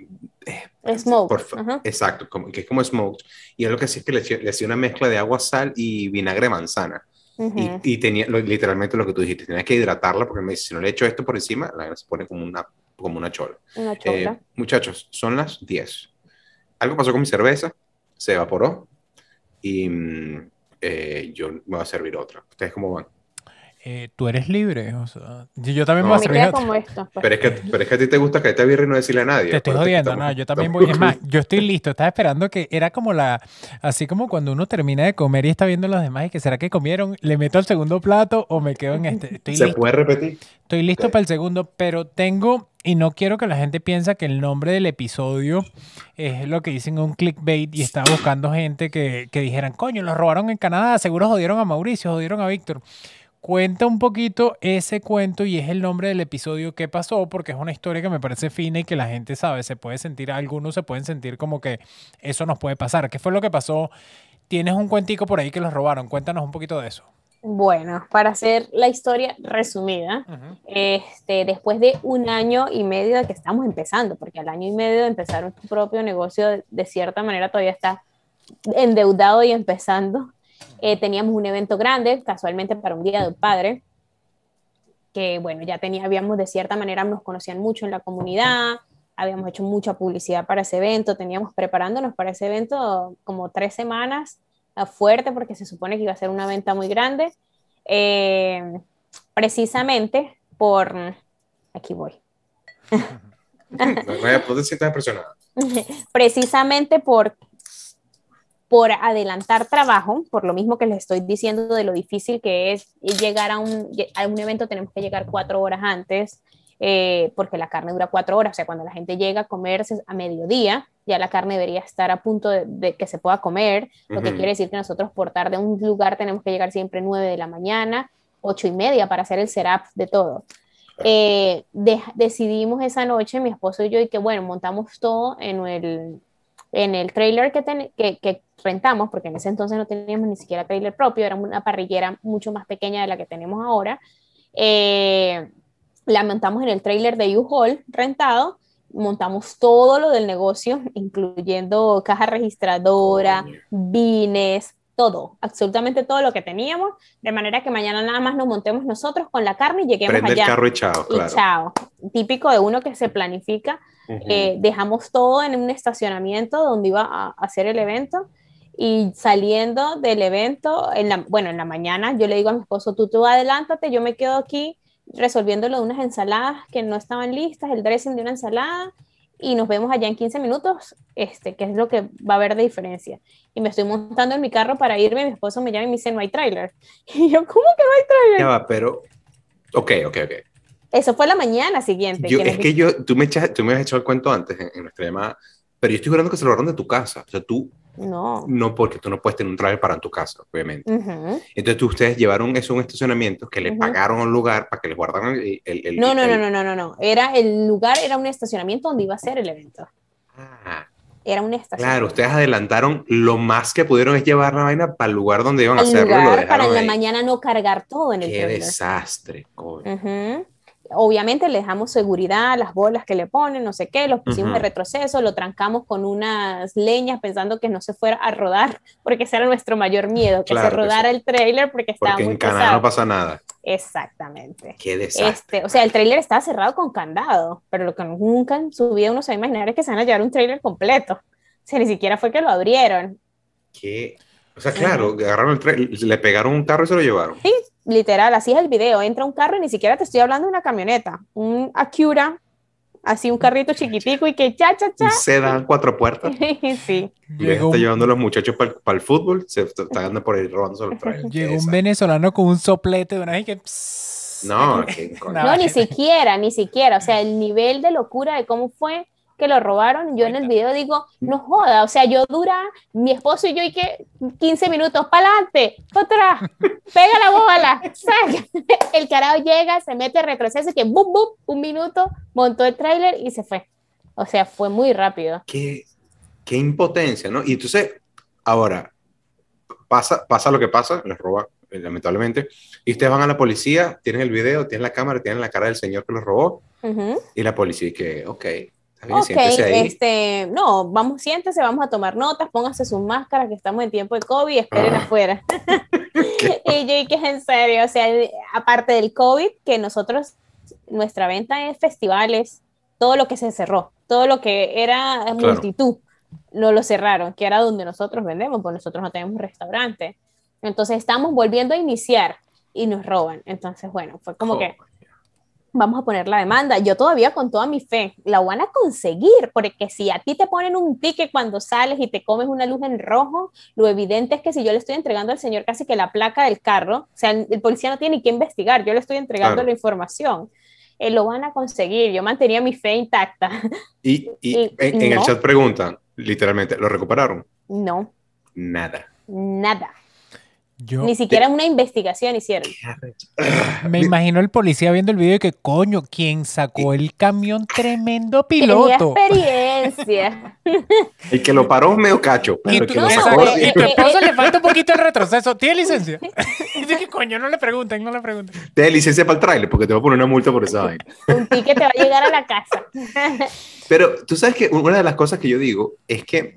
es smoked. Exacto, como, que es como smoked. Y él lo que hacía es que le, hacía una mezcla de agua, sal y vinagre manzana. y, tenía literalmente lo que tú dijiste, tenía que hidratarla porque me dice, si no le echo esto por encima, la se pone como una, como una chola. Una chola. Eh, muchachos, son las 10. Algo pasó con mi cerveza, se evaporó y mm, eh, yo me voy a servir otra. ¿Ustedes cómo van? Eh, tú eres libre. O sea, yo, también voy a servir. Como esto, pues. pero, es que, pero es que a ti te gusta que te birra y no decirle a nadie. Te estoy jodiendo, no, yo también voy. Es más, yo estoy listo. Estaba esperando que era como la. Así como cuando uno termina de comer y está viendo a los demás y que será que comieron, le meto al segundo plato o me quedo en este. Estoy ¿Se puede repetir? Estoy listo para el segundo, pero tengo. Y no quiero que la gente piense que el nombre del episodio es lo que dicen un clickbait y estaba buscando gente que, que dijeran, coño, los robaron en Canadá, seguro jodieron a Mauricio, jodieron a Víctor cuenta un poquito ese cuento y es el nombre del episodio que pasó porque es una historia que me parece fina y que la gente sabe, se puede sentir, algunos se pueden sentir como que eso nos puede pasar. ¿Qué fue lo que pasó? Tienes un cuentico por ahí que los robaron, cuéntanos un poquito de eso. Bueno, para hacer la historia resumida, este, después de un año y medio de que estamos empezando, porque al año y medio de empezar tu propio negocio, de cierta manera todavía está endeudado y empezando, eh, teníamos un evento grande, casualmente para un Día del Padre, que bueno, ya tenía, habíamos de cierta manera, nos conocían mucho en la comunidad, habíamos hecho mucha publicidad para ese evento, teníamos preparándonos para ese evento como tres semanas fuerte porque se supone que iba a ser una venta muy grande. eh, precisamente por... Aquí voy. precisamente por por adelantar trabajo, por lo mismo que les estoy diciendo de lo difícil que es llegar a un, a un evento, tenemos que llegar cuatro horas antes, eh, porque la carne dura cuatro horas, o sea, cuando la gente llega a comerse a mediodía, ya la carne debería estar a punto de, que se pueda comer, lo que quiere decir que nosotros por tarde a un lugar tenemos que llegar siempre nueve de la mañana, ocho y media para hacer el setup de todo. Eh, decidimos esa noche, mi esposo y yo, y que bueno, montamos todo en el, en el trailer que, que, rentamos, porque en ese entonces no teníamos ni siquiera trailer propio, era una parrillera mucho más pequeña de la que tenemos ahora. Eh, la montamos en el trailer de U-Haul rentado, montamos todo lo del negocio, incluyendo caja registradora, bines, todo, absolutamente todo lo que teníamos, de manera que mañana nada más nos montemos nosotros con la carne y lleguemos Prende allá. el carro y chao, claro. Y chao. Típico de uno que se planifica. Eh, dejamos todo en un estacionamiento donde iba a hacer el evento y saliendo del evento, en la, bueno, en la mañana yo le digo a mi esposo, tú, tú adelántate, yo me quedo aquí resolviéndolo de unas ensaladas que no estaban listas, el dressing de una ensalada y nos vemos allá en 15 minutos, este, que es lo que va a haber de diferencia. Y me estoy montando en mi carro para irme, mi esposo me llama y me dice, no hay tráiler. Y yo, ¿cómo que no hay tráiler? Ya va, pero, ok, ok, ok. Eso fue la mañana siguiente. Yo, es que yo, tú me, tú me has echado el cuento antes en, en nuestra llamada, pero yo estoy jurando que se lo robaron de tu casa. O sea, tú no. No, porque tú no puedes tener un trailer para en tu casa, obviamente. Entonces ustedes llevaron eso a un estacionamiento que le pagaron un lugar para que les guardaran el... el, no, no, no, no, no, no, no. Era, el lugar era un estacionamiento donde iba a ser el evento. Ah. Era un estacionamiento. Claro, ustedes adelantaron lo más que pudieron es llevar la vaina para el lugar donde iban a hacerlo. Lugar para en la mañana no cargar todo en el Qué desastre, coño obviamente le dejamos seguridad, las bolas que le ponen, no sé qué, los pusimos de retroceso, lo trancamos con unas leñas pensando que no se fuera a rodar, porque ese era nuestro mayor miedo, que se rodara el trailer porque estaba porque muy en Canadá no pasa nada. Exactamente. Qué desastre. Este, o sea, el trailer estaba cerrado con candado, pero lo que nunca en su vida uno se va a imaginar es que se van a llevar un trailer completo. O sea, ni siquiera fue que lo abrieron. ¿Qué? O sea, claro, agarraron el le pegaron un carro y se lo llevaron. Sí, literal, así es el video, entra un carro y ni siquiera te estoy hablando de una camioneta, un Acura, así un carrito chiquitico y que cha, cha, cha. Se dan cuatro puertas. sí. Y está llevando a los muchachos para el, fútbol, se está andando por ahí robándose los trajes. Llegó un venezolano con un soplete de una vez que... no, no, ni siquiera, ni siquiera. O sea, el nivel de locura de cómo fue que lo robaron, yo en el video digo, no joda, o sea, yo dura, mi esposo y yo y que 15 minutos, para adelante, otra, pega la bola, saca. El carajo llega, se mete, retroceso, que bum, bum, un minuto, montó el tráiler y se fue. O sea, fue muy rápido. Qué, qué impotencia, ¿no? Y entonces, ahora, pasa, pasa lo que pasa, les roba, eh, lamentablemente, y ustedes van a la policía, tienen el video, tienen la cámara, tienen la cara del señor que los robó, y la policía que, ok, Ok, este, no, vamos, siéntese, vamos a tomar notas, póngase sus máscaras, que estamos en tiempo de COVID, esperen ah. afuera. y yo, que es en serio, o sea, aparte del COVID, que nosotros, nuestra venta en festivales, todo lo que se cerró, todo lo que era multitud, no lo cerraron, que era donde nosotros vendemos, porque nosotros no tenemos restaurante. Entonces estamos volviendo a iniciar y nos roban. Entonces, bueno, fue como que vamos a poner la demanda. Yo todavía con toda mi fe la van a conseguir, porque si a ti te ponen un ticket cuando sales y te comes una luz en rojo, lo evidente es que si yo le estoy entregando al señor casi que la placa del carro, o sea, el, policía no tiene ni que investigar, yo le estoy entregando la información. Eh, lo van a conseguir, yo mantenía mi fe intacta. Y, en, el chat preguntan, literalmente, ¿lo recuperaron? No. Nada. Nada. Ni siquiera una investigación hicieron. Me imagino el policía viendo el video y que, coño, ¿quién sacó el camión? Tremendo piloto. experiencia. El que lo paró medio cacho. y, tu esposo le falta un poquito el retroceso. ¿Tiene licencia? Dice que coño, no le pregunten, no le pregunten. Tiene licencia para el trailer porque te va a poner una multa por esa vaina. Un ticket te va a llegar a la casa. Pero tú sabes que una de las cosas que yo digo es que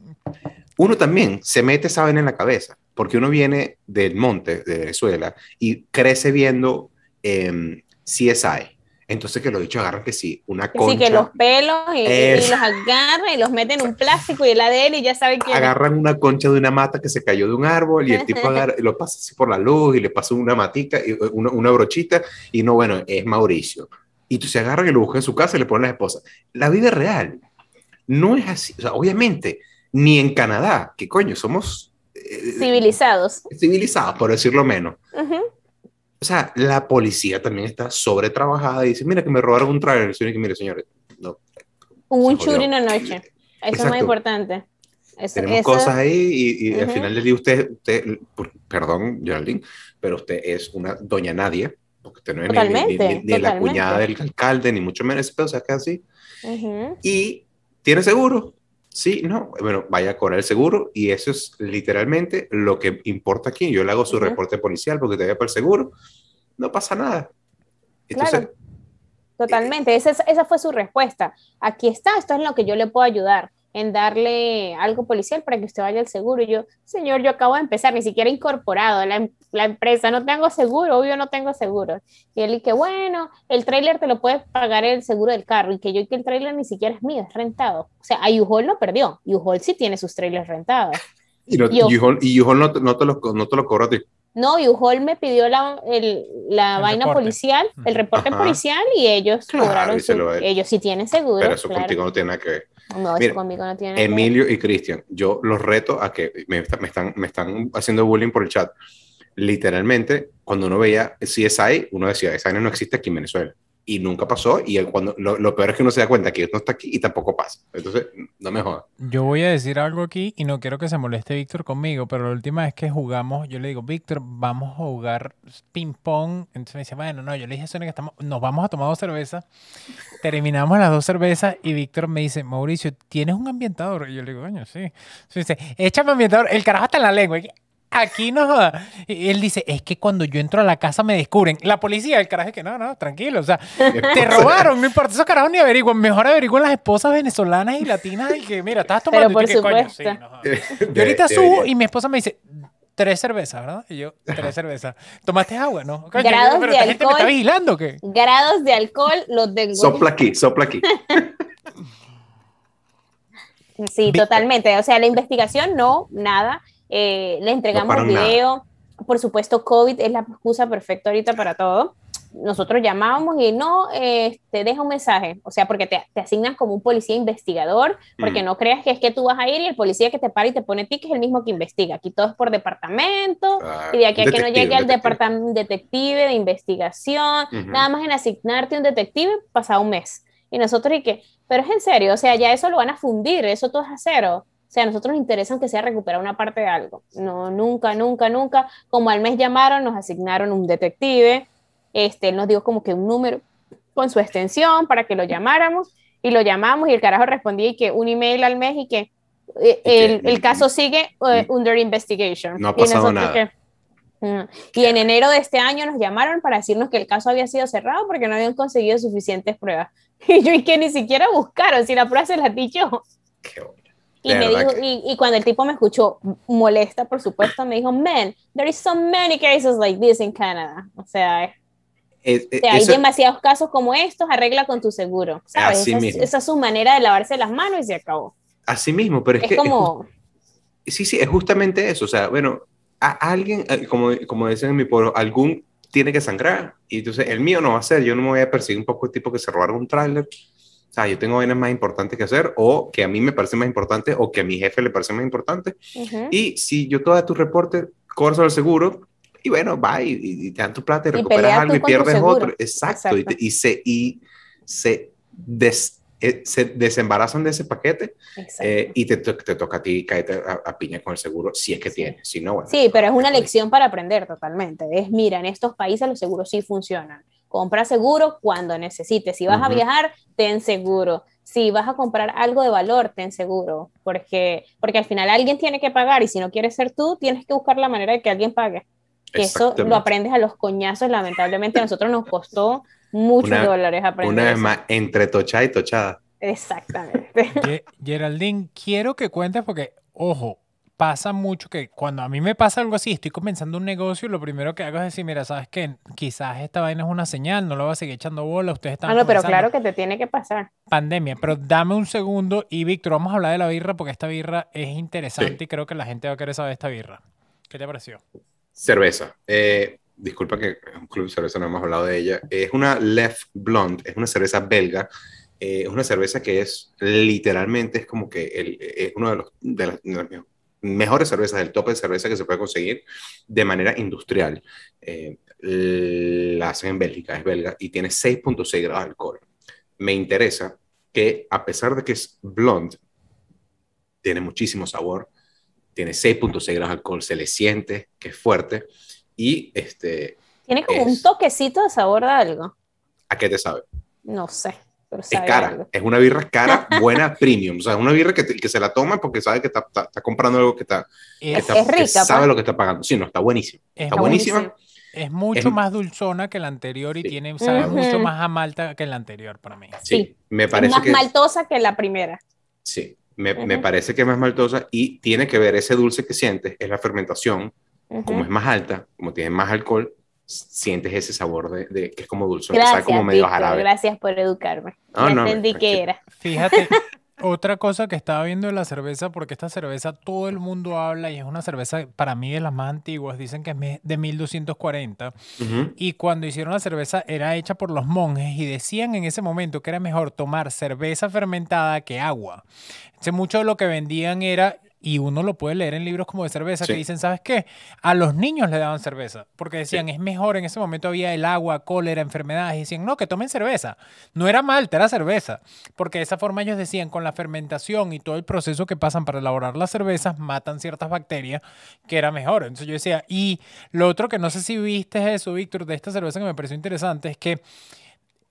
uno también se mete esa en la cabeza porque uno viene del monte de Venezuela y crece viendo eh, em, CSI. Entonces que los bichos agarran que sí, una concha. Sí, que los pelos y, los agarran y los meten en un plástico y el ADN y ya saben que agarran una concha de una mata que se cayó de un árbol y el tipo agarra, lo pasa así por la luz y le pasa una matica, y una, una brochita y no, bueno, es Mauricio. Y tú se agarran y lo buscan en su casa y le ponen a la esposa. La vida real no es así. O sea, obviamente, ni en Canadá, que coño, somos eh, civilizados. civilizados, por decirlo menos. Ujú. O sea, la policía también está sobretrabajada y dice, mira que me robaron un trailer. Y digo, mire, señores, no, Hubo un jodió. shooting anoche. Eso es Exacto. muy importante. Eso, tenemos eso- cosas ahí y, y al Ujú. final del día usted, usted, por- perdón, Geraldine, pero usted es una doña nadie, porque usted no es ni- ni, ni- Totalmente, ni- ni la totalmente. cuñada del alcalde, ni mucho menos, pero o sea, que así. Ujú. Y tiene seguro. Sí, no, bueno, vaya cobrar el seguro y eso es literalmente lo que importa aquí. Yo le hago su reporte policial porque te vaya por el seguro, no pasa nada. Entonces, Claro. Totalmente, esa, es- esa fue su respuesta. Aquí está, esto es en lo que yo le puedo ayudar, en darle algo policial para que usted vaya al seguro. Y yo, señor, yo acabo de empezar, ni siquiera incorporado la, la empresa, no tengo seguro, obvio no tengo seguro. Y él, y que bueno, el trailer te lo puede pagar el seguro del carro, y que yo, y que el trailer ni siquiera es mío, es rentado. O sea, a U-Haul no perdió, U-Haul sí tiene sus trailers rentados. y, y U-Haul- no, no te lo, no te lo cobra a ti. No, U-Haul me pidió la, el- la El vaina reporte. policial, el reporte Ajá. policial, y ellos Claro, cobraron y su- lo- ellos sí tienen seguro. Pero eso claro. contigo no tiene nada que ver. No, eso Mira, conmigo no tiene nada que ver. Emilio y Cristian, yo los reto a que me, me están, me están haciendo bullying por el chat. Literalmente, cuando uno veía CSI, uno decía, esa vaina no existe aquí en Venezuela. Y nunca pasó. Y cuando, lo, peor es que uno se da cuenta que no está aquí y tampoco pasa. Entonces, no me jodas. Yo voy a decir algo aquí y no quiero que se moleste Víctor conmigo, pero la última vez que jugamos, yo le digo, Víctor, vamos a jugar ping-pong. Entonces me dice, bueno, no, yo le dije a que estamos, nos vamos a tomar dos cervezas. Terminamos las dos cervezas y Víctor me dice, Mauricio, ¿tienes un ambientador? Y yo le digo, coño, sí. Entonces dice, échame ambientador. El carajo está en la lengua. Aquí no joda. Y él dice, es que cuando yo entro a la casa me descubren. La policía, el carajo es que no, no, tranquilo. O sea, te robaron, no importa. Esos carajos ni averiguan. Mejor averiguan las esposas venezolanas y latinas y que, mira, estás tomando. Pero y tú, por ¿qué coño? Sí, supuesto. no jodas. Yo ahorita subo y mi esposa me dice, tres cervezas, ¿verdad? Y yo, tres cervezas. ¿Tomaste agua, no? Coño, Grados pero de esta gente me está alcohol. vigilando, ¿o ¿qué? Grados de alcohol los tengo. Sopla aquí, sopla aquí. Sí, Víctor. totalmente. O sea, la investigación no, nada. Eh, le entregamos nada. video. Por supuesto, COVID es la excusa perfecta ahorita para todo. Nosotros llamábamos y no, eh, te deja un mensaje, o sea, porque te, te asignan como un policía investigador, porque Mm. no creas que es que tú vas a ir y el policía que te para y te pone ticket es el mismo que investiga. Aquí todo es por departamento, Ah, y de aquí a que no llegue al departamento detective de investigación, Ujú. nada más en asignarte un detective pasa un mes. Y nosotros, y que, pero es en serio, o sea, ya eso lo van a fundir, eso todo es acero. O sea, a nosotros nos interesa aunque sea recuperar una parte de algo. No, nunca, nunca, nunca. Como al mes llamaron, nos asignaron un detective. Este, él nos dio como que un número con su extensión para que lo llamáramos y lo llamamos y el carajo respondía y que un email al mes y que eh, que- el, caso sigue eh, under investigation. No ha pasado nada. que, mm, y en enero de este año nos llamaron para decirnos que el caso había sido cerrado porque no habían conseguido suficientes pruebas. Y yo, y que ni siquiera buscaron, si la prueba se las di yo. Qué bueno. Y, De me dijo, y, y cuando el tipo me escuchó molesta, por supuesto, me dijo, man, there is so many cases like this in Canada. O sea, es- o sea, hay eso- demasiados casos como estos, arregla con tu seguro. ¿sabes? Así Esa, es- mismo. esa es su manera de lavarse las manos y se acabó. así mismo, pero es, que como, Sí, sí, es justamente eso. O sea, bueno, a alguien, eh, como, como dicen en mi pueblo, algún tiene que sangrar. Y entonces el mío no va a ser. Yo no me voy a perseguir un poco el tipo que se robaron un tráiler. Sea, yo tengo vainas más importantes que hacer, o que a mí me parece más importante, o que a mi jefe le parece más importante. ujú. Y si yo te doy tu reporte, cobras el seguro, y bueno, va, y, y te dan tu plata y recuperas pelea algo y pierdes otro. Exacto. Y, Exacto. te- y se, y se, des- eh, se desembarazan de ese paquete eh, y te, to- te toca a ti caerte a, a piña con el seguro si es que Sí. tienes. Si no, bueno. Sí, pero es una lección para aprender totalmente. Es, mira, en estos países los seguros sí funcionan. Compra seguro cuando necesites. Si vas a viajar, ten seguro. Si vas a comprar algo de valor, ten seguro. Porque, porque al final alguien tiene que pagar y si no quieres ser tú, tienes que buscar la manera de que alguien pague. Que eso lo aprendes a los coñazos. Lamentablemente a nosotros nos costó muchos Una- dólares aprender Una vez eso. más, entre tochada y tochada. Exactamente. Ge- Geraldine, quiero que cuentes porque, ojo, pasa mucho que cuando a mí me pasa algo así, estoy comenzando un negocio, lo primero que hago es decir, mira, sabes que quizás esta vaina es una señal, no lo voy a seguir echando bola, ustedes están... Ah, no, pero claro que te tiene que pasar. Pandemia, pero dame un segundo y Víctor, vamos a hablar de la birra porque esta birra es interesante y creo que la gente va a querer saber esta birra. ¿Qué te pareció? Cerveza. Eh, disculpa que es un club de cerveza, no hemos hablado de ella. Es una Left Blonde, es una cerveza belga. Eh, es una cerveza que es literalmente, es como que el, es uno de los, de, las, mejores cervezas, del tope de cerveza que se puede conseguir de manera industrial. Eh, la hacen en Bélgica, es belga, y tiene 6.6 grados de alcohol. Me interesa que a pesar de que es blonde, tiene muchísimo sabor, tiene 6.6 grados de alcohol, se le siente que es fuerte y este... Tiene como un toquecito de sabor de algo. ¿A qué te sabe? No sé. Pero es cara, es una birra cara, buena, premium. O sea, es una birra que, que se la toma porque sabe que está, está, comprando algo que está. Es, rica. Que sabe pues. lo que está pagando. Sí, no, está buenísimo. Está, buenísima. Es mucho más dulzona que la anterior y tiene, sabe mucho más a malta que la anterior para mí. Sí, me parece. Es más maltosa que la primera. Sí, me, me, parece que es más maltosa y tiene que ver ese dulce que sientes, es la fermentación. Como es más alta, como tiene más alcohol, sientes ese sabor de, de que es como dulce, gracias, como medio jarabe. Gracias por educarme. No, no, entendí que era. Fíjate, otra cosa que estaba viendo de la cerveza, porque esta cerveza todo el mundo habla y es una cerveza para mí de las más antiguas, dicen que es de 1240. Y cuando hicieron la cerveza era hecha por los monjes y decían en ese momento que era mejor tomar cerveza fermentada que agua. Entonces, mucho de lo que vendían era y uno lo puede leer en libros como de cerveza que dicen, ¿sabes qué? A los niños le daban cerveza, porque decían, es mejor, en ese momento había el agua, cólera, enfermedades, y decían, no, que tomen cerveza. No era malta, era cerveza, porque de esa forma ellos decían, con la fermentación y todo el proceso que pasan para elaborar las cervezas, matan ciertas bacterias, que era mejor. Entonces yo decía, y lo otro que no sé si viste eso, Víctor, de esta cerveza que me pareció interesante, es que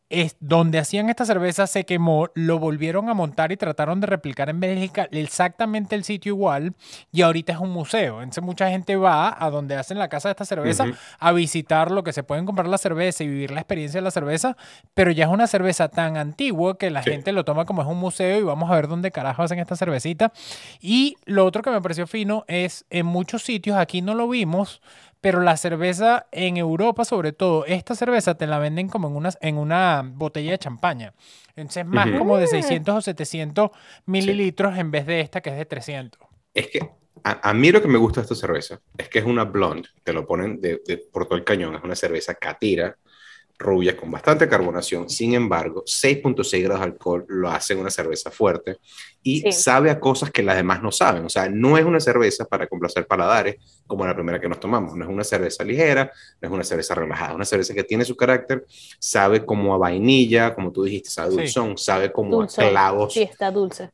es donde hacían esta cerveza se quemó, lo volvieron a montar y trataron de replicar en Bélgica exactamente el sitio igual y ahorita es un museo. Entonces mucha gente va a donde hacen la casa de esta cerveza a visitar lo que se pueden comprar la cerveza y vivir la experiencia de la cerveza, pero ya es una cerveza tan antigua que la gente lo toma como es un museo y vamos a ver dónde carajo hacen esta cervecita. Y lo otro que me pareció fino es en muchos sitios, aquí no lo vimos, pero la cerveza en Europa, sobre todo, esta cerveza te la venden como en una, en una botella de champaña. Entonces, más como de 600 o 700 mililitros en vez de esta que es de 300. Es que a, mí lo que me gusta de esta cerveza es que es una blonde, te lo ponen de, por todo el cañón, es una cerveza catira, rubia con bastante carbonación, sin embargo, 6.6 grados de alcohol lo hace una cerveza fuerte y sabe a cosas que las demás no saben. O sea, no es una cerveza para complacer paladares como la primera que nos tomamos, no es una cerveza ligera, no es una cerveza relajada, es una cerveza que tiene su carácter, sabe como a vainilla, como tú dijiste, sabe dulzón, sabe como a clavos. Sí, está dulce.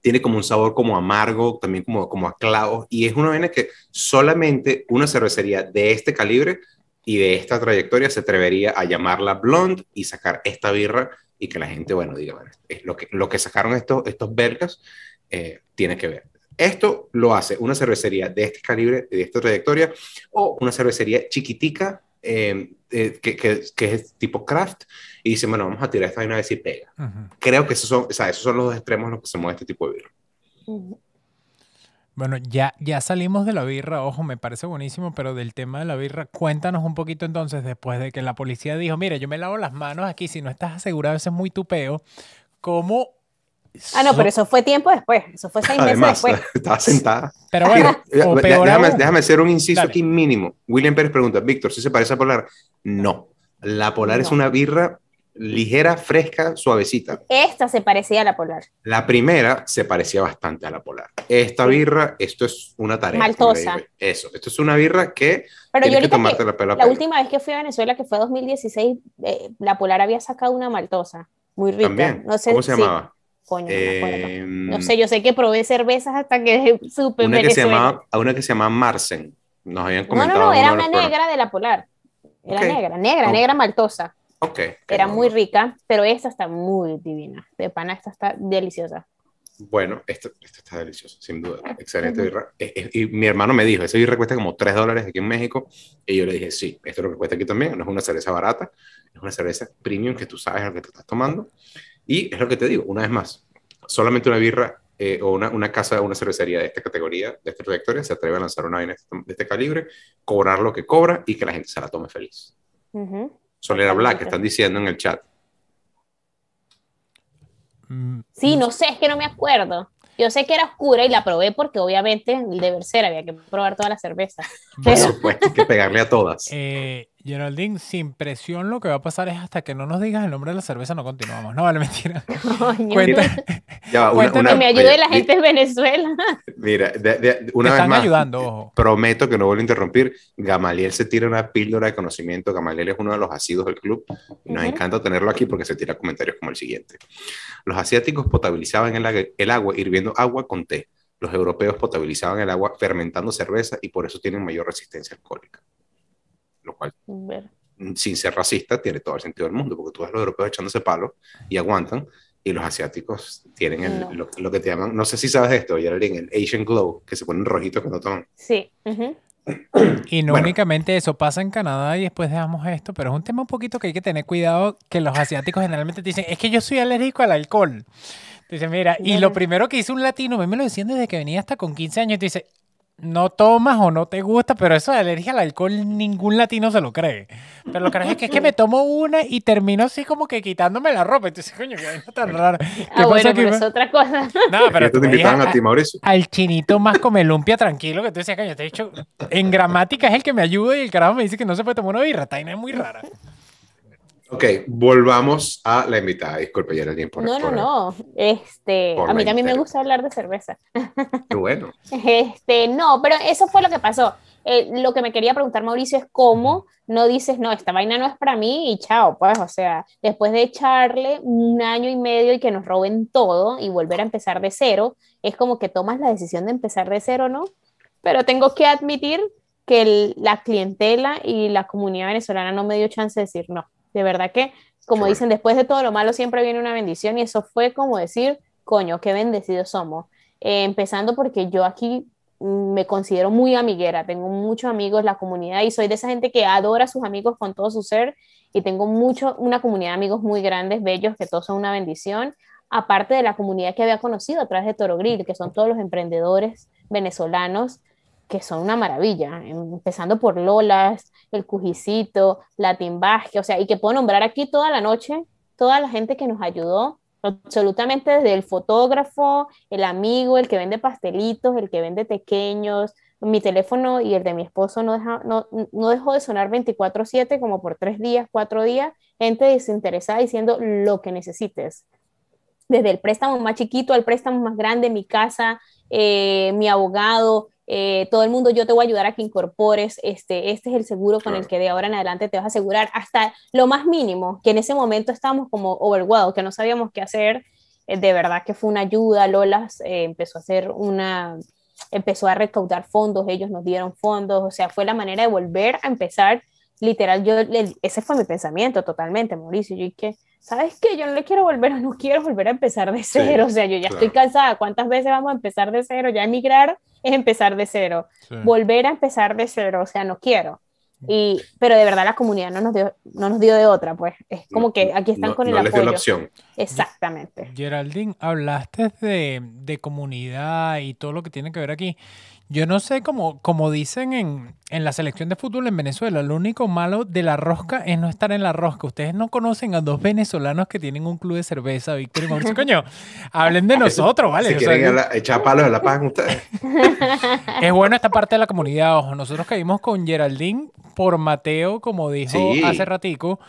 Tiene como un sabor como amargo, también como, como a clavos, y es una vaina que solamente una cervecería de este calibre y de esta trayectoria se atrevería a llamarla blonde y sacar esta birra y que la gente, bueno, diga, bueno, es lo, que, lo que sacaron estos, estos belgas eh, tiene que ver. Esto lo hace una cervecería de este calibre, de esta trayectoria, o una cervecería chiquitica eh, eh, que, que, que, es tipo craft y dice, bueno, vamos a tirar esta vaina a ver si pega. Creo que esos son, o sea, esos son los dos extremos en los que se mueve este tipo de birra. Bueno, ya, ya salimos de la birra, ojo, me parece buenísimo, pero del tema de la birra, cuéntanos un poquito entonces, después de que la policía dijo, mire, yo me lavo las manos aquí, si no estás asegurado, eso es muy tupeo, ¿cómo... Ah, no, pero eso fue tiempo después, eso fue seis meses después. Estaba sentada. Pero bueno, déjame, déjame, hacer un inciso aquí mínimo. William Pérez pregunta, Víctor, ¿sí se parece a Polar? No, la Polar es una birra ligera, fresca, suavecita. Esta se parecía a la polar. La primera se parecía bastante a la polar. Esta birra, esto es una tarea. Maltosa. Eso, esto es una birra que Pero tienes que tomarte la pela. La última vez que fui a Venezuela, que fue 2016, eh, la polar había sacado una maltosa, muy rica. ¿También? No sé, ¿Cómo se llamaba? Coño, em, no, sé, yo sé que probé cervezas hasta que supe una que se llamaba, Una que se llama Marsen. Nos habían comentado. No, no, no, era una negra de la polar. Era negra, negra, negra maltosa. Ok. Era muy rica, pero esta está muy divina. De pana, esta está deliciosa. Bueno, esto, está delicioso, sin duda. Excelente birra. Y, mi hermano me dijo, ese birra cuesta como 3 dólares aquí en México. Y yo le dije, sí, esto es lo que cuesta aquí también. No es una cerveza barata, es una cerveza premium que tú sabes lo que te estás tomando. Y es lo que te digo, una vez más, solamente una birra eh, o una, una casa, una cervecería de esta categoría, de esta trayectoria, se atreve a lanzar una vaina de este calibre, cobrar lo que cobra y que la gente se la tome feliz. Solera Black, están diciendo en el chat. Sí, no sé, es que no me acuerdo. Yo sé que era oscura y la probé porque obviamente el deber ser había que probar toda la cerveza. Por supuesto, hay que pegarle a todas. Eh, Geraldine, sin presión lo que va a pasar es hasta que no nos digas el nombre de la cerveza no continuamos. No, vale, mentira. Cuenta, que me ayude la gente de Venezuela. Mira, una vez más, ayudando, prometo que no vuelvo a interrumpir. Gamaliel se tira una píldora de conocimiento. Gamaliel es uno de los asidos del club y nos encanta tenerlo aquí porque se tira comentarios como el siguiente. Los asiáticos potabilizaban el, el agua hirviendo agua con té. Los europeos potabilizaban el agua fermentando cerveza y por eso tienen mayor resistencia alcohólica lo cual, sin ser racista, tiene todo el sentido del mundo, porque tú ves los europeos echándose palos y aguantan, y los asiáticos tienen lo, que te llaman, no sé si sabes de esto, Geraldine, el Asian Glow, que se ponen rojitos cuando toman. Sí. Y no únicamente eso pasa en Canadá y después dejamos esto, pero es un tema un poquito que hay que tener cuidado que los asiáticos generalmente te dicen, es que yo soy alérgico al alcohol. Dice, mira, y lo primero que hizo un latino, me lo decían desde que venía hasta con 15 años, te dice, no tomas o no te gusta, pero eso de alergia al alcohol ningún latino se lo cree. Pero lo que es que es que me tomo una y termino así como que quitándome la ropa. Entonces, coño, que no tan raro. Ah, bueno, pero es otra cosa. No, pero te invitan a, ti, Mauricio. Al chinito más come lumpia tranquilo, que tú decías, coño, te he dicho, en gramática es el que me ayuda y el carajo me dice que no se puede tomar una birra. Taina es muy rara. Ok, volvamos a la invitada. Disculpe, ya era tiempo. No, no, no. Este, a mí también me gusta hablar de cerveza. Qué bueno. Este, no, pero eso fue lo que pasó. Eh, lo que me quería preguntar, Mauricio, es cómo no dices, no, esta vaina no es para mí y chao, pues, o sea, después de echarle un año y medio y que nos roben todo y volver a empezar de cero, es como que tomas la decisión de empezar de cero, ¿no? Pero tengo que admitir que la clientela y la comunidad venezolana no me dio chance de decir no de verdad que, como dicen, después de todo lo malo siempre viene una bendición y eso fue como decir, coño, qué bendecidos somos. Eh, empezando porque yo aquí mm, me considero muy amiguera, tengo muchos amigos en la comunidad y soy de esa gente que adora a sus amigos con todo su ser y tengo mucho, una comunidad de amigos muy grandes, bellos, que todos son una bendición, aparte de la comunidad que había conocido a través de Toro Grill, que son todos los emprendedores venezolanos que son una maravilla, empezando por Lolas, el Cujicito, la Timbasque, o sea, y que puedo nombrar aquí toda la noche, toda la gente que nos ayudó, absolutamente desde el fotógrafo, el amigo, el que vende pastelitos, el que vende pequeños, mi teléfono y el de mi esposo no, no, no dejó de sonar 24/7 como por tres días, cuatro días, gente desinteresada diciendo lo que necesites. Desde el préstamo más chiquito al préstamo más grande, mi casa, eh, mi abogado, eh, todo el mundo, yo te voy a ayudar a que incorpores, este, este es el seguro con el que de ahora en adelante te vas a asegurar, hasta lo más mínimo, que en ese momento estábamos como overwhelmed, que no sabíamos qué hacer, eh, de verdad que fue una ayuda, Lola eh, empezó a hacer una, empezó a recaudar fondos, ellos nos dieron fondos, o sea, fue la manera de volver a empezar, literal, yo, ese fue mi pensamiento totalmente, Mauricio, yo que ¿sabes qué? Yo no le quiero volver, no quiero volver a empezar de cero, o sea, yo ya estoy cansada, ¿cuántas veces vamos a empezar de cero? Ya emigrar es empezar de cero, volver a empezar de cero, o sea, no quiero. Y, pero de verdad la comunidad no nos dio, no nos dio de otra, pues es como que aquí están con el no apoyo. la opción. Exactamente. Geraldine, hablaste de, de comunidad y todo lo que tiene que ver aquí. Yo no sé, como, como dicen en, en, la selección de fútbol en Venezuela, lo único malo de la rosca es no estar en la rosca. Ustedes no conocen a dos venezolanos que tienen un club de cerveza, Víctor y Mauricio. Coño, hablen de nosotros, ¿vale? Si quieren echar palos de la pagan ustedes. es bueno esta parte de la comunidad, ojo. Nosotros caímos con Geraldine por Mateo, como dijo hace ratico.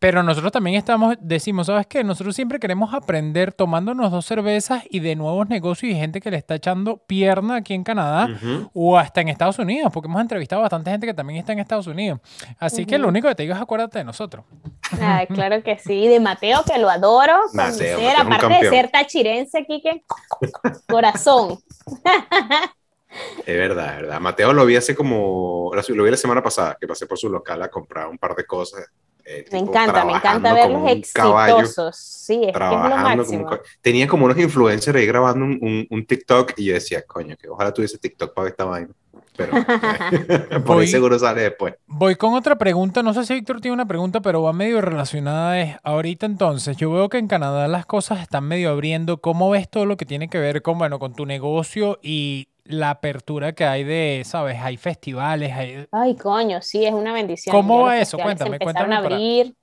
Pero nosotros también estamos, decimos, ¿sabes qué? Nosotros siempre queremos aprender tomándonos dos cervezas y de nuevos negocios y gente que le está echando pierna aquí en Canadá o hasta en Estados Unidos, porque hemos entrevistado a bastante gente que también está en Estados Unidos. Así que lo único que te digo es acuérdate de nosotros. claro que sí, de Mateo, que lo adoro. Mateo, aparte de ser tachirense, Kike, corazón. Es verdad, es verdad. Mateo lo vi hace como, lo vi la semana pasada, que pasé por su local a comprar un par de cosas eh, me encanta, me encanta verlos exitosos. sí, es, trabajando que es lo máximo. tenía como unos influencers ahí grabando un, un, TikTok y yo decía, coño, que ojalá tuviese TikTok para esta vaina. Pero por ahí seguro sale después. Voy con otra pregunta, no sé si Víctor tiene una pregunta, pero va medio relacionada. Es, ahorita entonces, yo veo que en Canadá las cosas están medio abriendo. ¿Cómo ves todo lo que tiene que ver con, bueno, con tu negocio y la apertura que hay de, sabes, hay festivales, hay... Ay, coño, sí, es una bendición. ¿Cómo va eso? Cuéntame, cuéntame. a abrir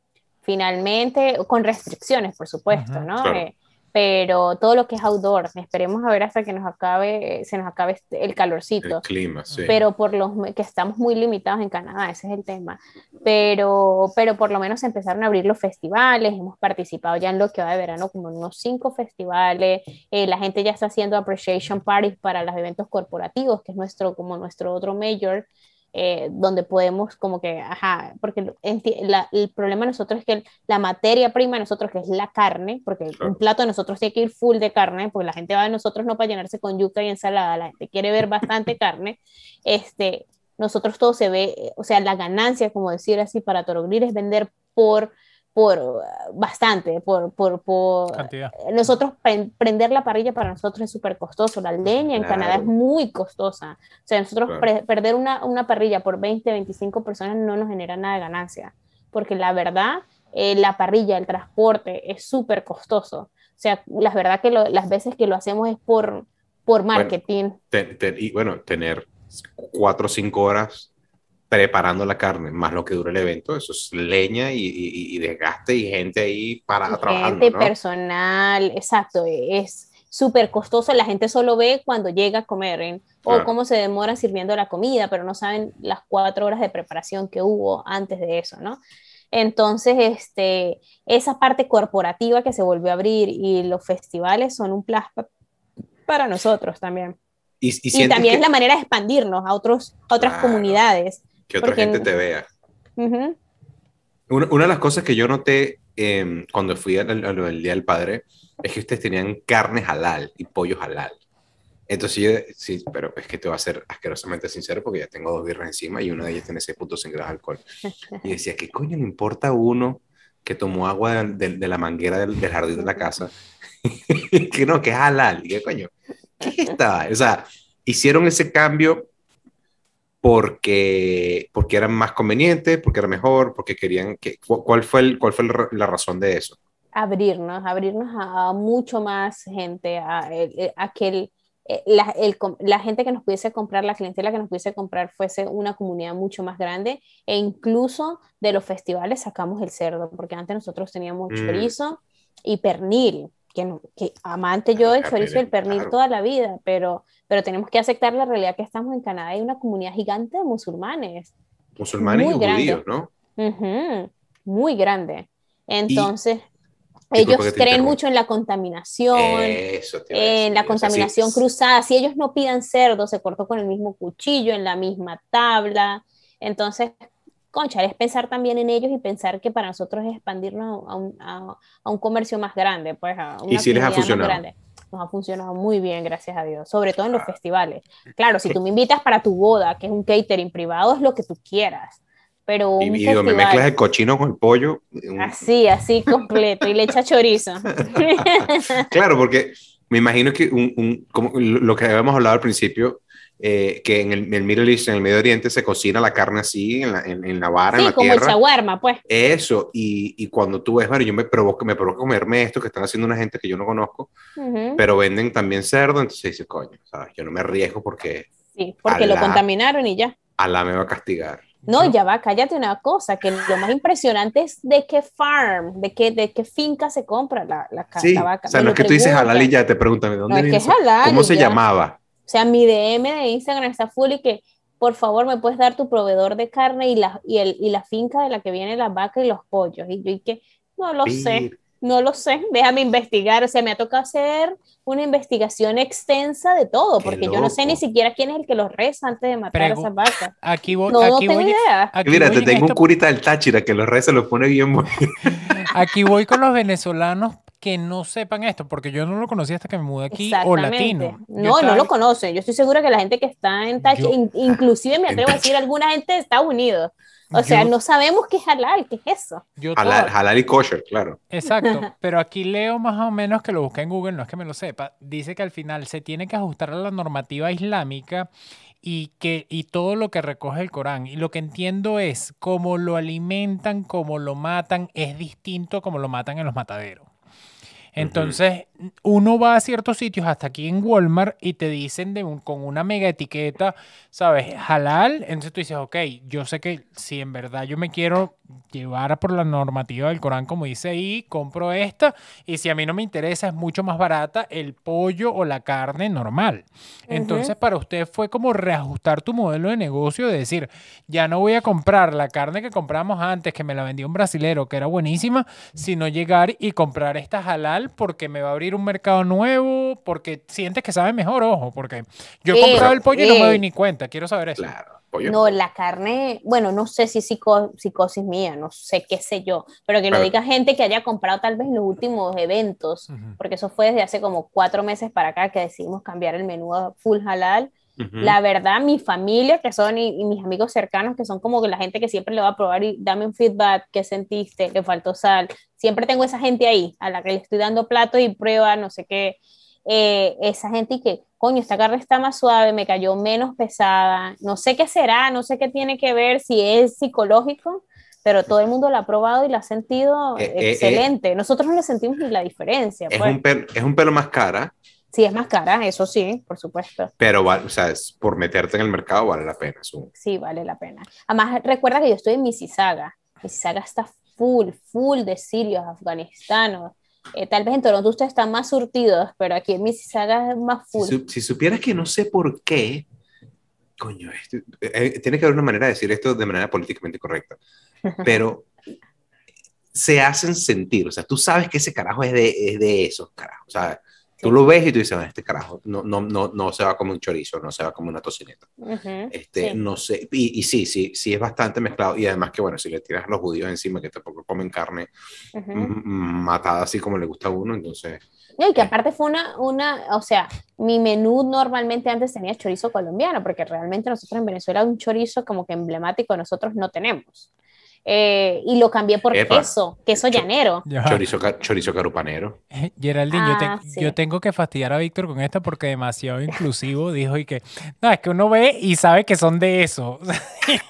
finalmente, con restricciones, por supuesto, ¿no? Eh, pero todo lo que es outdoor, esperemos a ver hasta que nos acabe, se nos acabe este, el calorcito. El clima, sí. Pero por los que estamos muy limitados en Canadá, ese es el tema. Pero, pero por lo menos empezaron a abrir los festivales, hemos participado ya en lo que va de verano como en unos cinco festivales, eh, la gente ya está haciendo appreciation parties para los eventos corporativos, que es nuestro, como nuestro otro major. Eh, donde podemos como que, ajá, porque el problema de nosotros es que la materia prima de nosotros, que es la carne, porque un plato de nosotros tiene que ir full de carne, porque la gente va de nosotros no para llenarse con yuca y ensalada, la gente quiere ver bastante carne, este, nosotros todo se ve, o sea, la ganancia, como decir así, para Torogrir es vender por por bastante, por, por, por nosotros prender la parrilla para nosotros es súper costoso, la leña en Canadá es muy costosa, o sea, nosotros perder una, una, parrilla por 20, 25 personas no nos genera nada de ganancia, porque la verdad, eh, la parrilla, el transporte es súper costoso, o sea, la verdad que las veces que lo hacemos es por, por marketing. y bueno, tener cuatro o cinco horas preparando la carne, más lo que dura el evento, eso es leña y, y, desgaste y gente ahí para trabajar. Gente, personal, exacto, es súper costoso, la gente solo ve cuando llega a comer ¿eh? o cómo se demora sirviendo la comida, pero no saben las cuatro horas de preparación que hubo antes de eso, ¿no? Entonces, este, esa parte corporativa que se volvió a abrir y los festivales son un plus para nosotros también. Y, también es la manera de expandirnos a, otros, a otras comunidades que otra gente te vea. una, de las cosas que yo noté em, cuando fui al, Día del Padre es que ustedes tenían carne halal y pollo halal. Entonces yo, sí, pero es que te voy a ser asquerosamente sincero porque ya tengo dos birras encima y una de ellas tiene 6.5 grados de alcohol. Y decía, ¿qué coño le importa a uno que tomó agua de, la manguera del, jardín de la casa? que no, que es halal. Y qué coño, ¿qué está? O sea, hicieron ese cambio porque, porque era más conveniente, porque era mejor, porque querían que... ¿Cuál fue, el, cuál fue la razón de eso? Abrirnos, abrirnos a, mucho más gente, a, que eh, la, la, gente que nos pudiese comprar, la clientela que nos pudiese comprar fuese una comunidad mucho más grande e incluso de los festivales sacamos el cerdo, porque antes nosotros teníamos mm. chorizo y pernil, que, que amante yo del chorizo y el pernil toda la vida, pero pero tenemos que aceptar la realidad que estamos en Canadá. Hay una comunidad gigante de musulmanes. Musulmanes y judíos, ¿no? muy grande. Entonces, ellos creen mucho en la contaminación, en la contaminación cruzada. Si ellos no pidan cerdo, se cortó con el mismo cuchillo, en la misma tabla. Entonces, concha, es pensar también en ellos y pensar que para nosotros es expandirnos a un, a, un comercio más grande, pues a una ¿Y si les ha funcionado? Más grande nos ha funcionado muy bien, gracias a Dios, sobre todo en los festivales. Claro, si tú me invitas para tu boda, que es un catering privado, es lo que tú quieras. Pero un y, me mezclas el cochino con el pollo. Así, así completo, y le echa chorizo. claro, porque me imagino que un, como lo que habíamos hablado al principio, eh, que en el, Middle East, en el Medio Oriente, se cocina la carne así, en la, en, la vara, en la como tierra. el shawarma, pues. Eso, y, y, cuando tú ves, bueno, yo me provoco, me provoco comerme esto que están haciendo una gente que yo no conozco, pero venden también cerdo, entonces dices, coño, ¿sabes? Yo no me arriesgo porque... Sí, porque lo contaminaron y ya. Alá me va a castigar. No, ya va, cállate una cosa, que lo más impresionante es de qué farm, de qué, de qué finca se compra la, la, sí, vaca. O sea, no es que tú dices halal y ya te preguntan, ¿de dónde no, es ¿Cómo se llamaba? O sea, mi DM de Instagram está full y que por favor me puedes dar tu proveedor de carne y la, y el, y la finca de la que viene la vaca y los pollos. Y yo y que no lo sé, no lo sé, déjame investigar. O sea, me ha tocado hacer una investigación extensa de todo, porque yo no sé ni siquiera quién es el que los reza antes de matar a esas vacas. Aquí voy, no, aquí no tengo idea. Mira, te tengo un curita del Táchira que los reza los pone bien Aquí voy con los venezolanos que no sepan esto, porque yo no lo conocía hasta que me mudé aquí, o latino. Yo No, estaba- no lo conocen. Yo estoy segura que la gente que está en Yo- in- inclusive me atrevo a decir alguna gente de Estados Unidos. O sea, Yo- no sabemos qué es halal, qué es eso. yo halal y kosher, claro. Exacto, pero aquí leo más o menos que lo busqué en Google, no es que me lo sepa, dice que al final se tiene que ajustar a la normativa islámica y que y todo lo que recoge el Corán. Y lo que entiendo es cómo lo alimentan, cómo lo matan, es distinto como lo matan en los mataderos. Entonces, uno va a ciertos sitios, hasta aquí en Walmart, y te dicen de un- con una mega etiqueta, ¿sabes? Halal. Entonces tú dices, ok, yo sé que si en verdad yo me quiero llevar por la normativa del Corán, como dice ahí, compro esta, y si a mí no me interesa, es mucho más barata el pollo o la carne normal. Entonces, para usted fue como reajustar tu modelo de negocio, de decir, ya no voy a comprar la carne que compramos antes, que me la vendió un brasilero, que era buenísima, sino llegar y comprar esta halal porque me va a abrir un mercado nuevo, porque sientes que sabe mejor, ojo, porque yo he Eh, comprado el pollo y no me doy ni cuenta, quiero saber eso. Claro. Pollo. No, la carne, bueno, no sé si psico- psicosis mía, no sé qué sé yo, pero que lo diga gente que haya comprado tal vez en los últimos eventos, porque eso fue desde hace como cuatro meses para acá que decidimos cambiar el menú a full halal. La verdad, mi familia, que son y, y mis amigos cercanos, que son como que la gente que siempre le va a probar y dame un feedback, qué sentiste, le faltó sal. Siempre tengo esa gente ahí, a la que le estoy dando plato y prueba, no sé qué. Eh, esa gente y que, coño, esta carne está más suave, me cayó menos pesada. No sé qué será, no sé qué tiene que ver, si es psicológico, pero todo el mundo la ha probado y la ha sentido Eh, eh, eh. excelente. Nosotros no le sentimos ni la diferencia. Es pues. un, pel- es un pelo más cara, Sí, es más cara, eso sí, por supuesto. pero vale, o sea, es por meterte en el mercado vale la pena. Sí, vale la pena. Además, recuerda que yo estoy en Mississauga. Mississauga está full, full de sirios, afganistanos. Eh, tal vez en Toronto ustedes están más surtidos, pero aquí en Mississauga es más Si, full. su- si supieras que no sé por qué, coño, esto- eh, eh, tiene que haber una manera de decir esto de manera políticamente correcta, pero se hacen sentir, o sea, tú sabes que ese carajo es de, es de esos carajos, o sea, tú lo ves y tú dices, "Ah, este carajo no, no, no, no se va como un chorizo, no se va como una tocineta. Ujú, Este, sí. no sé, y, y sí, sí, sí es bastante mezclado, y además que, bueno, si le tiras a los judíos encima, que tampoco comen carne mm, mm, matada así como le gusta a uno, entonces... No, y que aparte fue una, una, o sea, mi menú normalmente antes tenía chorizo colombiano, porque realmente nosotros en Venezuela un chorizo como que emblemático nosotros no tenemos. Eh, y lo cambié por Epa. queso, queso Cho- llanero. Chorizo, ca- chorizo carupanero. Geraldine, yo, te- Ah, sí. yo tengo que fastidiar a Víctor con esto porque demasiado inclusivo dijo y que, no, es que uno ve y sabe que son de eso.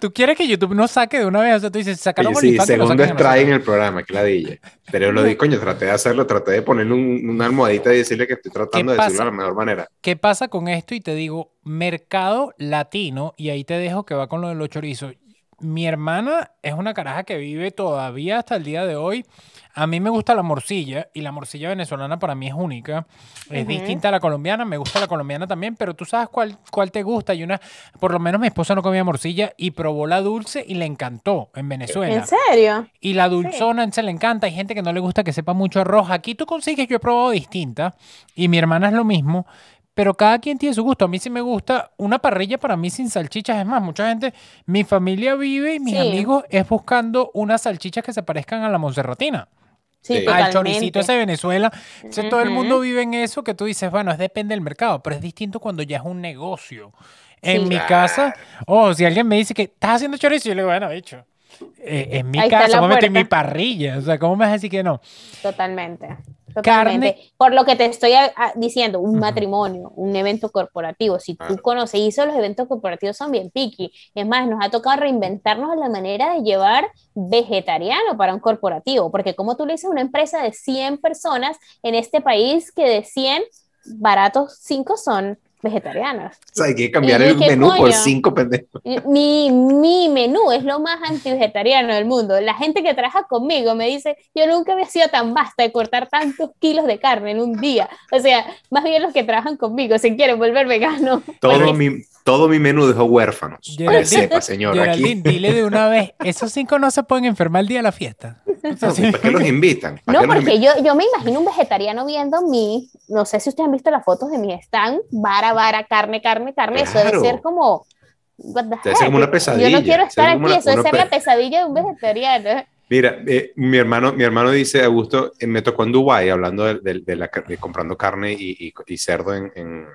Tú quieres que YouTube no saque de una vez, o sea, tú dices, sacaron Oye, sí, lo segundo strike en el programa, que ladilla. Pero yo lo di, coño, traté de hacerlo, traté de ponerle un- una almohadita y decirle que estoy tratando de ¿Qué decirlo de la mejor manera. ¿Qué pasa con esto? Y te digo, mercado latino, y ahí te dejo que va con lo de los chorizos. Mi hermana es una caraja que vive todavía hasta el día de hoy. A mí me gusta la morcilla y la morcilla venezolana para mí es única. Es distinta a la colombiana, me gusta la colombiana también, pero tú sabes cuál, cuál te gusta. Y una, por lo menos mi esposa no comía morcilla y probó la dulce y le encantó en Venezuela. ¿En serio? Y la dulzona se le encanta. Hay gente que no le gusta que sepa mucho arroz. Aquí tú consigues, yo he probado distinta. Y mi hermana es lo mismo. Pero cada quien tiene su gusto. A mí sí me gusta una parrilla para mí sin salchichas. Es más, mucha gente, mi familia vive y mis Sí. amigos es buscando unas salchichas que se parezcan a la monserratina. Sí, Sí. Al totalmente. choricito ese de Venezuela. Entonces, todo el mundo vive en eso que tú dices, bueno, es depende del mercado. Pero es distinto cuando ya es un negocio. En Sí. mi casa, o si alguien me dice que estás haciendo chorizo, yo le digo, bueno, bicho. eh, en mi Ahí casa, puerta. mi parrilla. O sea, ¿cómo me vas a decir que no? Totalmente. Carne. Totalmente. Por lo que te estoy a- a- diciendo, un matrimonio, un evento corporativo, si tú conoces, eso los eventos corporativos son bien picky. Es más, nos ha tocado reinventarnos la manera de llevar vegetariano para un corporativo, porque como tú le dices a una empresa de 100 personas en este país que de 100 baratos, 5 son vegetarianos. O sea, hay que cambiar ¿Y el menú por cinco pendejos. Mi, mi menú es lo más anti-vegetariano del mundo. La gente que trabaja conmigo me dice, yo nunca había sido tan basta de cortar tantos kilos de carne en un día. O sea, más bien los que trabajan conmigo se quieren volver veganos. Todo mi, todo mi menú dejó huérfanos. Para que Geraldine, sepa, señor. Aquí, dile de una vez, esos cinco no se pueden enfermar el día de la fiesta. O sea, sí. ¿Para qué los invitan? ¿Para No, porque invitan? yo, yo me imagino un vegetariano viendo mi, no sé si ustedes han visto las fotos de mi stand, vara, vara, carne, carne, carne, eso debe Claro. ser como... Debe ser como una pesadilla, Yo no quiero estar aquí, una- eso debe ser la pe- pesadilla de un vegetariano. Mira, eh, mi, hermano, mi hermano dice, Augusto, eh, me tocó en Dubái hablando de, de- de la, de comprando carne y, y- y cerdo en, en-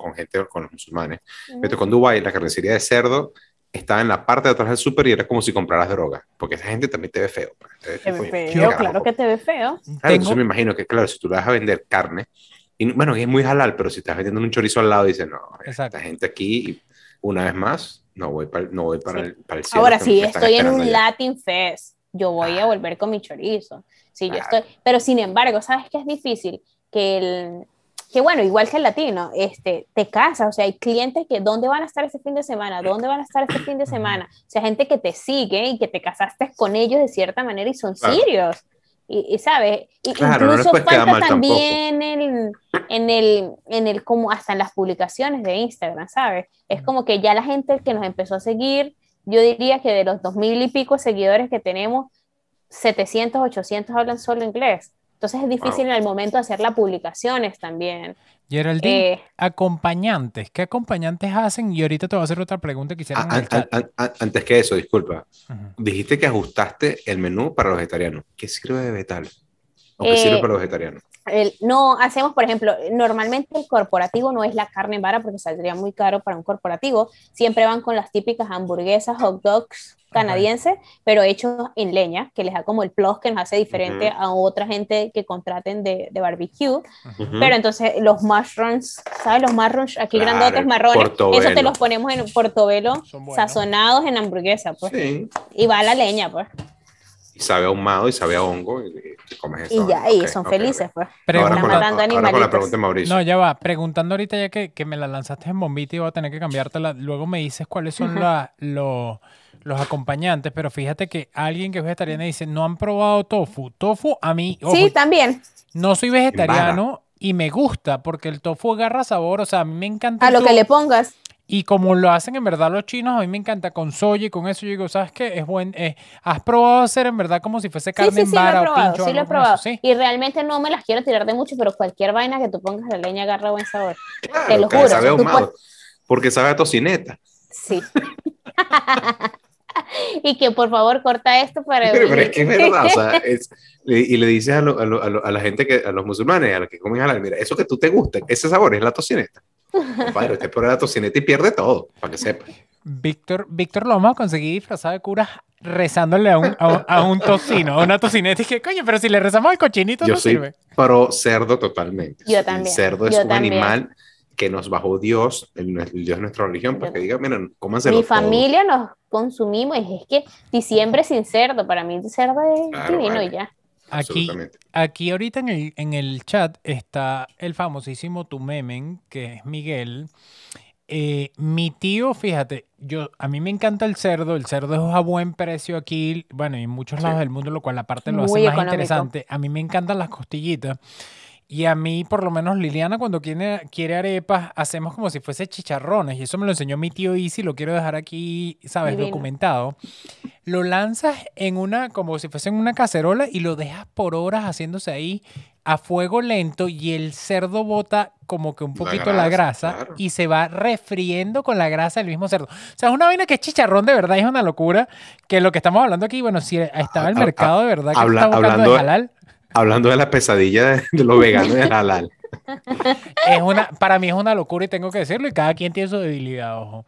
con gente, con los musulmanes. Me tocó en Dubái, la carnicería de cerdo estaba en la parte de atrás del súper y era como si compraras droga, porque esa gente también te ve feo. pues. Te ve Te ve coño, feo, claro que te ve feo. Claro, Tengo- entonces me imagino que, claro, si tú le vas a vender carne, y bueno, es muy halal, pero si estás vendiendo un chorizo al lado, dices, no, Exacto. esta gente aquí, una vez más, no voy para, no voy para, Sí. el, para el cielo. Ahora, si me estoy en un allá. Latin Fest, yo voy a volver con mi chorizo. Sí, yo Claro. estoy, pero sin embargo, ¿sabes qué es difícil? Que el, que bueno, igual que el latino, este, te casas, o sea, hay clientes que, ¿dónde van a estar este fin de semana? ¿Dónde van a estar este fin de semana? O sea, gente que te sigue y que te casaste con ellos de cierta manera y son Claro. sirios. Y, y, sabes, y Claro, incluso falta también el, en el, en el, como hasta en las publicaciones de Instagram, ¿sabes? Es como que ya la gente que nos empezó a seguir, yo diría que de los dos mil y pico seguidores que tenemos, 700, 800 hablan solo inglés. Entonces es difícil en el momento de hacer las publicaciones también. Geraldine, Eh, acompañantes. ¿Qué acompañantes hacen? Y ahorita te voy a hacer otra pregunta que hicieron Ah, an- an- an- antes que eso, disculpa, dijiste que ajustaste el menú para los vegetarianos. ¿Qué sirve de vegetal? ¿O qué Eh, sirve para los vegetarianos? El- no hacemos, por ejemplo, normalmente el corporativo no es la carne en vara porque saldría muy caro para un corporativo. Siempre van con las típicas hamburguesas, hot dogs canadienses, pero hechos en leña, que les da como el plus que nos hace diferente a otra gente que contraten de, de barbecue. Pero entonces los mushrooms, ¿sabes? Los mushrooms aquí Claro, grandotes marrones, portobelo. eso te los ponemos en portobelo, sazonados en hamburguesa, pues. Sí. Y va a la leña, pues. Y sabe ahumado y sabe a hongo y, y comes eso. Y ya, y Ok, son ok, felices, ok. pues. Ahora con, la, matando ahora con la pregunta de Mauricio. No, ya va. Preguntando ahorita ya que, que me la lanzaste en bombita y voy a tener que cambiártela. Luego me dices cuáles son Ujú. la- los, los acompañantes, pero fíjate que alguien que es vegetariana dice, no han probado tofu. Tofu a mí, ojo, Sí, también. no soy vegetariano y me gusta porque el tofu agarra sabor, o sea, a mí me encanta. A lo que le pongas. Y como lo hacen en verdad los chinos, a mí me encanta con soya y con eso. Yo digo, ¿sabes qué? Es buen. eh, ¿Has probado hacer en verdad como si fuese Sí, carne sí, en sí, lo he vara o probado, pincho? sí lo he eso? probado. Sí. Y realmente no me las quiero tirar de mucho, pero cualquier vaina que tú pongas a la leña agarra buen sabor. Claro, te lo juro, Sabe ahumado. Porque sabe a tocineta. Sí. y que por favor corta esto para... Pero, pero es que es verdad, o sea, es- y le dices a, lo- a, lo- a lo- a la gente, que a los musulmanes, a los que comen halal, mira, eso que tú te gusta, ese sabor es la tocineta. Compadre, usted pone la tocineta y pierde todo, para que sepa. Víctor, Víctor lo vamos a conseguir disfrazado de cura rezándole a un, a, un- a un tocino, a una tocineta. Y que, coño, pero si le rezamos al cochinito Yo no soy sirve. pro cerdo totalmente. Yo El también, cerdo es yo un también. animal que nos bajó Dios, el, el Dios de nuestra religión, para Yo- que diga, miren, cómanselo Mi todo. familia nos consumimos, y es que diciembre sin cerdo, para mí el cerdo es Claro, divino vale. y ya. Aquí, aquí ahorita en el, en el chat está el famosísimo Tumemen, que es Miguel. Eh, mi tío, fíjate, yo a mí me encanta el cerdo, el cerdo es a buen precio aquí, bueno, y en muchos Sí. lados del mundo, lo cual aparte lo Muy hace más económico. interesante. A mí me encantan las costillitas. Y a mí, por lo menos, Liliana, cuando quiere, quiere arepas, hacemos como si fuese chicharrones. Y eso me lo enseñó mi tío Easy, lo quiero dejar aquí, ¿sabes? Divino. Documentado. Lo lanzas en una, como si fuese en una cacerola y lo dejas por horas haciéndose ahí a fuego lento y el cerdo bota como que un poquito la grasa, grasa claro. y se va refriendo con la grasa del mismo cerdo. O sea, es una vaina que es chicharrón de verdad, es una locura. Que lo que estamos hablando aquí, bueno, si estaba el mercado de verdad que habla- está buscando hablando de- halal, Hablando de la pesadilla de, de los veganos y del halal. es una, para mí es una locura y tengo que decirlo, y cada quien tiene su debilidad, ojo.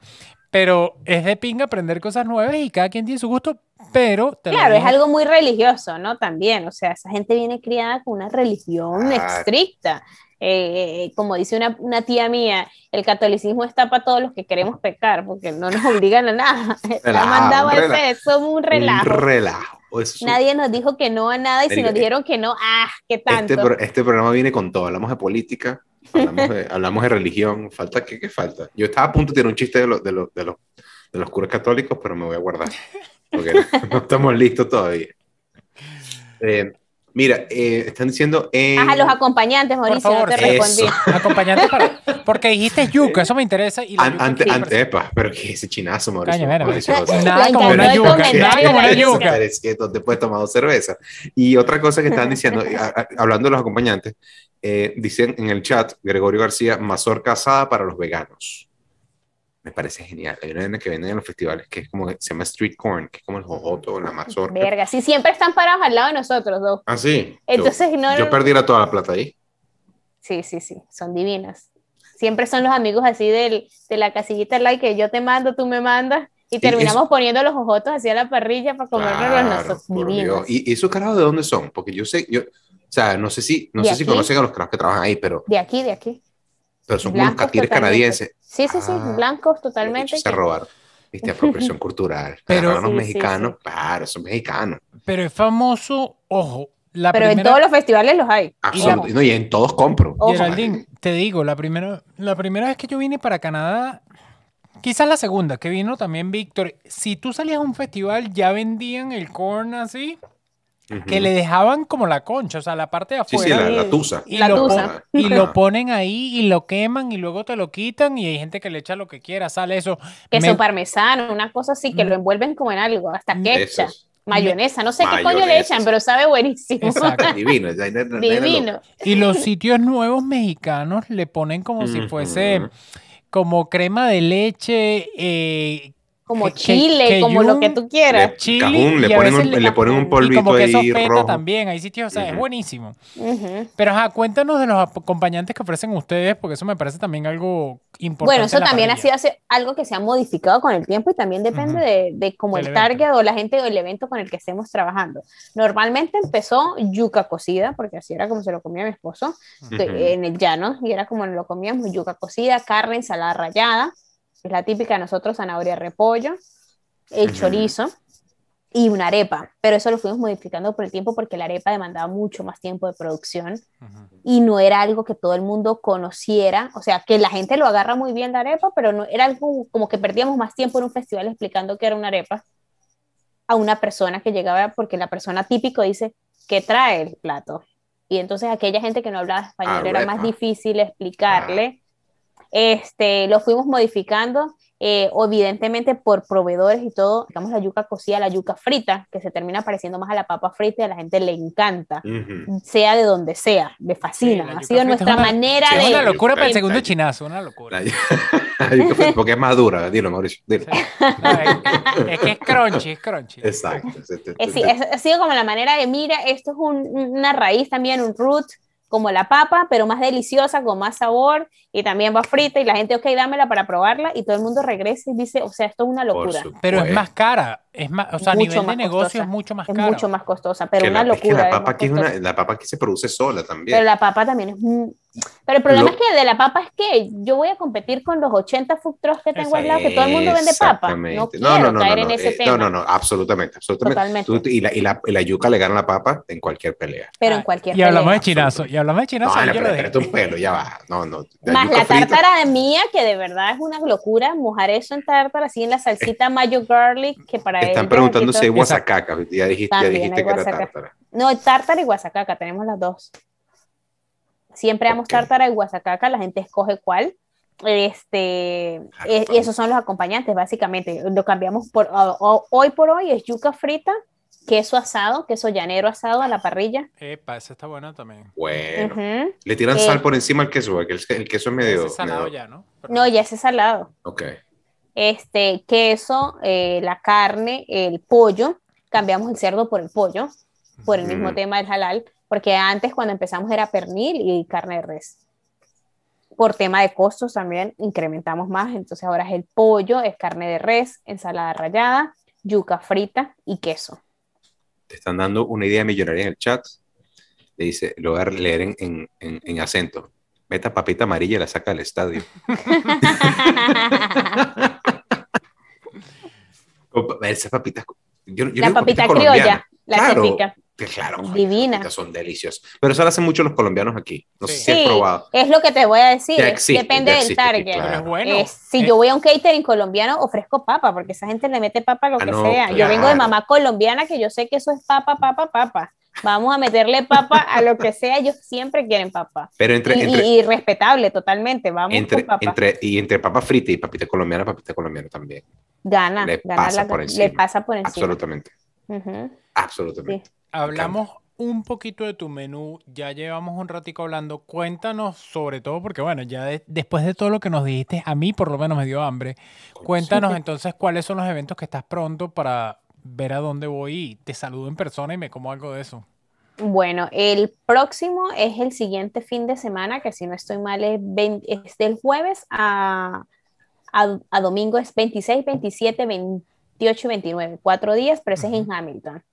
Pero es de pinga aprender cosas nuevas y cada quien tiene su gusto, pero te Claro, es algo muy religioso, ¿no? También, o sea, esa gente viene criada con una religión Claro. estricta. Eh, como dice una, una tía mía, el catolicismo está para todos los que queremos pecar, porque no nos obligan a nada. Relajo, mandado un a hacer, somos un relajo. Un relajo. Eso Nadie nos dijo que no a nada y si nos dijeron que no, ah, qué tanto. Este, este programa viene con todo. Hablamos de política, hablamos de, hablamos de religión. ¿Falta qué? ¿Qué falta? Yo estaba a punto de tirar un chiste de, los de, los de, los de los curas católicos, pero me voy a guardar. Porque no estamos listos todavía. Eh, mira, eh, están diciendo en... Ajá, los acompañantes, por Mauricio, favor, no te eso. respondí. acompañante para, porque dijiste yuca, eso me interesa. Y An- ante, ante, epa, pero que ese chinazo, Mauricio. Caña, mira, Mauricio, mira. o sea, Nada como una yuca, nada como la una yuca. te puedes tomar dos cervezas. Y otra cosa que estaban diciendo, a- a- hablando de los acompañantes, eh, dicen en el chat, Gregorio García, mazorca asada para los veganos. Me parece genial. Hay una vaina que venden en los festivales que es como, se llama street corn, que es como el jojoto, la mazorca. Verga, sí, siempre están parados al lado de nosotros dos. Ah, sí. Entonces, yo, no- yo perdí toda la plata ahí. Sí, sí, sí, son divinas. Siempre son los amigos así del, de la casillita like que yo te mando, tú me mandas, y terminamos poniendo los ojotos hacia la parrilla para comernos Claro, nosotros. Divinos. Dios. ¿Y, y esos carajos de dónde son? Porque yo sé, yo, o sea, no sé si, no sé si conocen a los carajos que trabajan ahí, pero, De aquí, de aquí. Pero son como unos Blancos catires totalmente. canadienses. Sí, sí, sí, Ah, blancos totalmente. se robaron. Viste, apropiación cultural. Pero- Sí, los sí, mexicanos, claro, son mexicanos. Pero es famoso, ojo, la Pero en todos los festivales los hay. Absoluto. No, y en todos compro. Ojo. Geraldine, te digo, la primera, la primera vez que yo vine para Canadá, quizás la segunda, que vino también Víctor, si tú salías a un festival ya vendían el corn así, Que le dejaban como la concha, o sea, la parte de Sí, sí, afuera. la, la tusa. y La lo, tusa. pon- y Ajá. lo ponen ahí y lo queman y luego te lo quitan y hay gente que le echa lo que quiera, sale eso. Queso Me- parmesano, una cosa así que lo envuelven como en algo, hasta ketchup, Esos. mayonesa, no sé qué coño le echan, sí. pero sabe buenísimo. Exacto. Divino. Divino. Y los sitios nuevos mexicanos le ponen como si fuese como crema de leche, eh, Como que- que- chile, que como lo que tú quieras. Le- chili cajún, le ponen un- le- le ponen un y y como polvito queso ahí rojo. también, hay sitios, o sea, es buenísimo. Ujú. Pero ajá, cuéntanos de los acompañantes que ofrecen ustedes, porque eso me parece también algo importante. Bueno, eso también ha parrilla. sido hace- algo que se ha modificado con el tiempo y también depende de, de como Del el evento. target o la gente o el evento con el que estemos trabajando. Normalmente empezó yuca cocida, porque así era como se lo comía mi esposo, que- en el llano, y era como lo comíamos, yuca cocida, carne, ensalada rallada, que es la típica de nosotros, zanahoria, repollo, el chorizo y una arepa. Pero eso lo fuimos modificando por el tiempo porque la arepa demandaba mucho más tiempo de producción y no era algo que todo el mundo conociera, o sea, que la gente lo agarra muy bien la arepa, pero no era algo como que perdíamos más tiempo en un festival explicando que era una arepa a una persona que llegaba, porque la persona típico dice, ¿qué trae el plato? Y entonces aquella gente que no hablaba español era más difícil explicarle. Este, lo fuimos modificando, eh, evidentemente por proveedores y todo, digamos la yuca cocida, la yuca frita, que se termina pareciendo más a la papa frita y a la gente le encanta Ujú. sea de donde sea, le fascina. Sí, ha yuca sido frita nuestra es una- manera sí, Es una de... locura para el Yuca segundo frita. chinazo, una locura. La- Porque es más dura, dilo, Mauricio. Dilo. Sí. No, es, es que es crunchy, es crunchy. Exacto. ha sido como la manera de, mira, esto es un- una raíz también, un root, como la papa, pero más deliciosa, con más sabor, y también va frita, y la gente, ok, dámela para probarla, y todo el mundo regresa y dice, o sea, esto es una locura. Pero es más cara, es más, o sea, a nivel de negocio costosa. es mucho más Es cara. mucho más costosa, pero Que una la, es que locura. la es papa más aquí es una, la papa aquí se produce sola también. Pero la papa también es... muy- Pero el problema Lo- es que de la papa es que yo voy a competir con los 80 food trucks que tengo al lado, que todo el mundo vende papa. No quiero caer en no, ese eh, tema. No, no, no, absolutamente, absolutamente. Totalmente. Tú- y, la, y, la, y la yuca le gana la papa en cualquier pelea. Pero Ah, en cualquier Y hablamos pelea. de chinazo, y hablamos de chinazo, No, no, pero espérate un pelo, ya va. No, no. Más yuca la tártara de mía, que de verdad es una locura, mojar eso en tártara, así en la salsita mayo garlic, que para Están preguntando si hay guasacaca. Ya dijiste, ya dijiste que era tártara. No, tártara y guasacaca, tenemos las dos. Siempre damos Ok. tártara y guasacaca, la gente escoge cuál. Este, Ah, eh, y esos son los acompañantes, básicamente. Lo cambiamos por o- o- hoy por hoy es yuca frita, queso asado, queso llanero asado a la parrilla. Epa, esa está buena también. Bueno. Ujú. Le tiran Eh, sal por encima al queso, porque el, el queso es medio. Es salado medio- ya, ¿no? Pero- No, ya ese salado. Ok. este queso, eh, la carne, el pollo, cambiamos el cerdo por el pollo, por el mismo Ujú. tema del halal, porque antes cuando empezamos era pernil y carne de res. Por tema de costos también incrementamos más, entonces ahora es el pollo, es carne de res, ensalada rallada, yuca frita y queso. Te están dando una idea millonaria en el chat. Le dice, lo voy a leer en, en, en, en acento. Meta papita amarilla y la saca del estadio. Esas papitas. Yo, yo la digo papita criolla, la Claro. típica. Que claro, Divina. son deliciosas. Pero eso lo hacen mucho los colombianos aquí. No sé si Sí, probado. es lo que te voy a decir, Ya es- existe, depende ya del existe target. claro. Bueno. Eh, si Eh, yo voy a un catering colombiano, ofrezco papa, porque esa gente le mete papa a lo Ah, que no, sea. Yo vengo de claro. mamá colombiana, que yo sé que eso es papa, papa, papa. Vamos a meterle papa a lo que sea, ellos siempre quieren papa. Pero entre, Y, entre, y- y respetable, totalmente. Vamos entre, con papa. entre, y entre papa frita y papita colombiana, papita colombiana también. gana, le gana pasa la- por le encima. pasa por encima. Absolutamente. Absolutamente. Hablamos, un poquito de tu menú. Ya llevamos un ratico hablando. Cuéntanos sobre todo, porque bueno, ya de- después de todo lo que nos dijiste, a mí por lo menos me dio hambre. Cuéntanos entonces cuáles son los eventos que estás pronto para ver a dónde voy y te saludo en persona y me como algo de eso. Bueno, el próximo es el siguiente fin de semana, que si no estoy mal es, 20 es del jueves a, a, a domingo, es 26, 27, 28 y 29, cuatro días, pero ese es en Hamilton.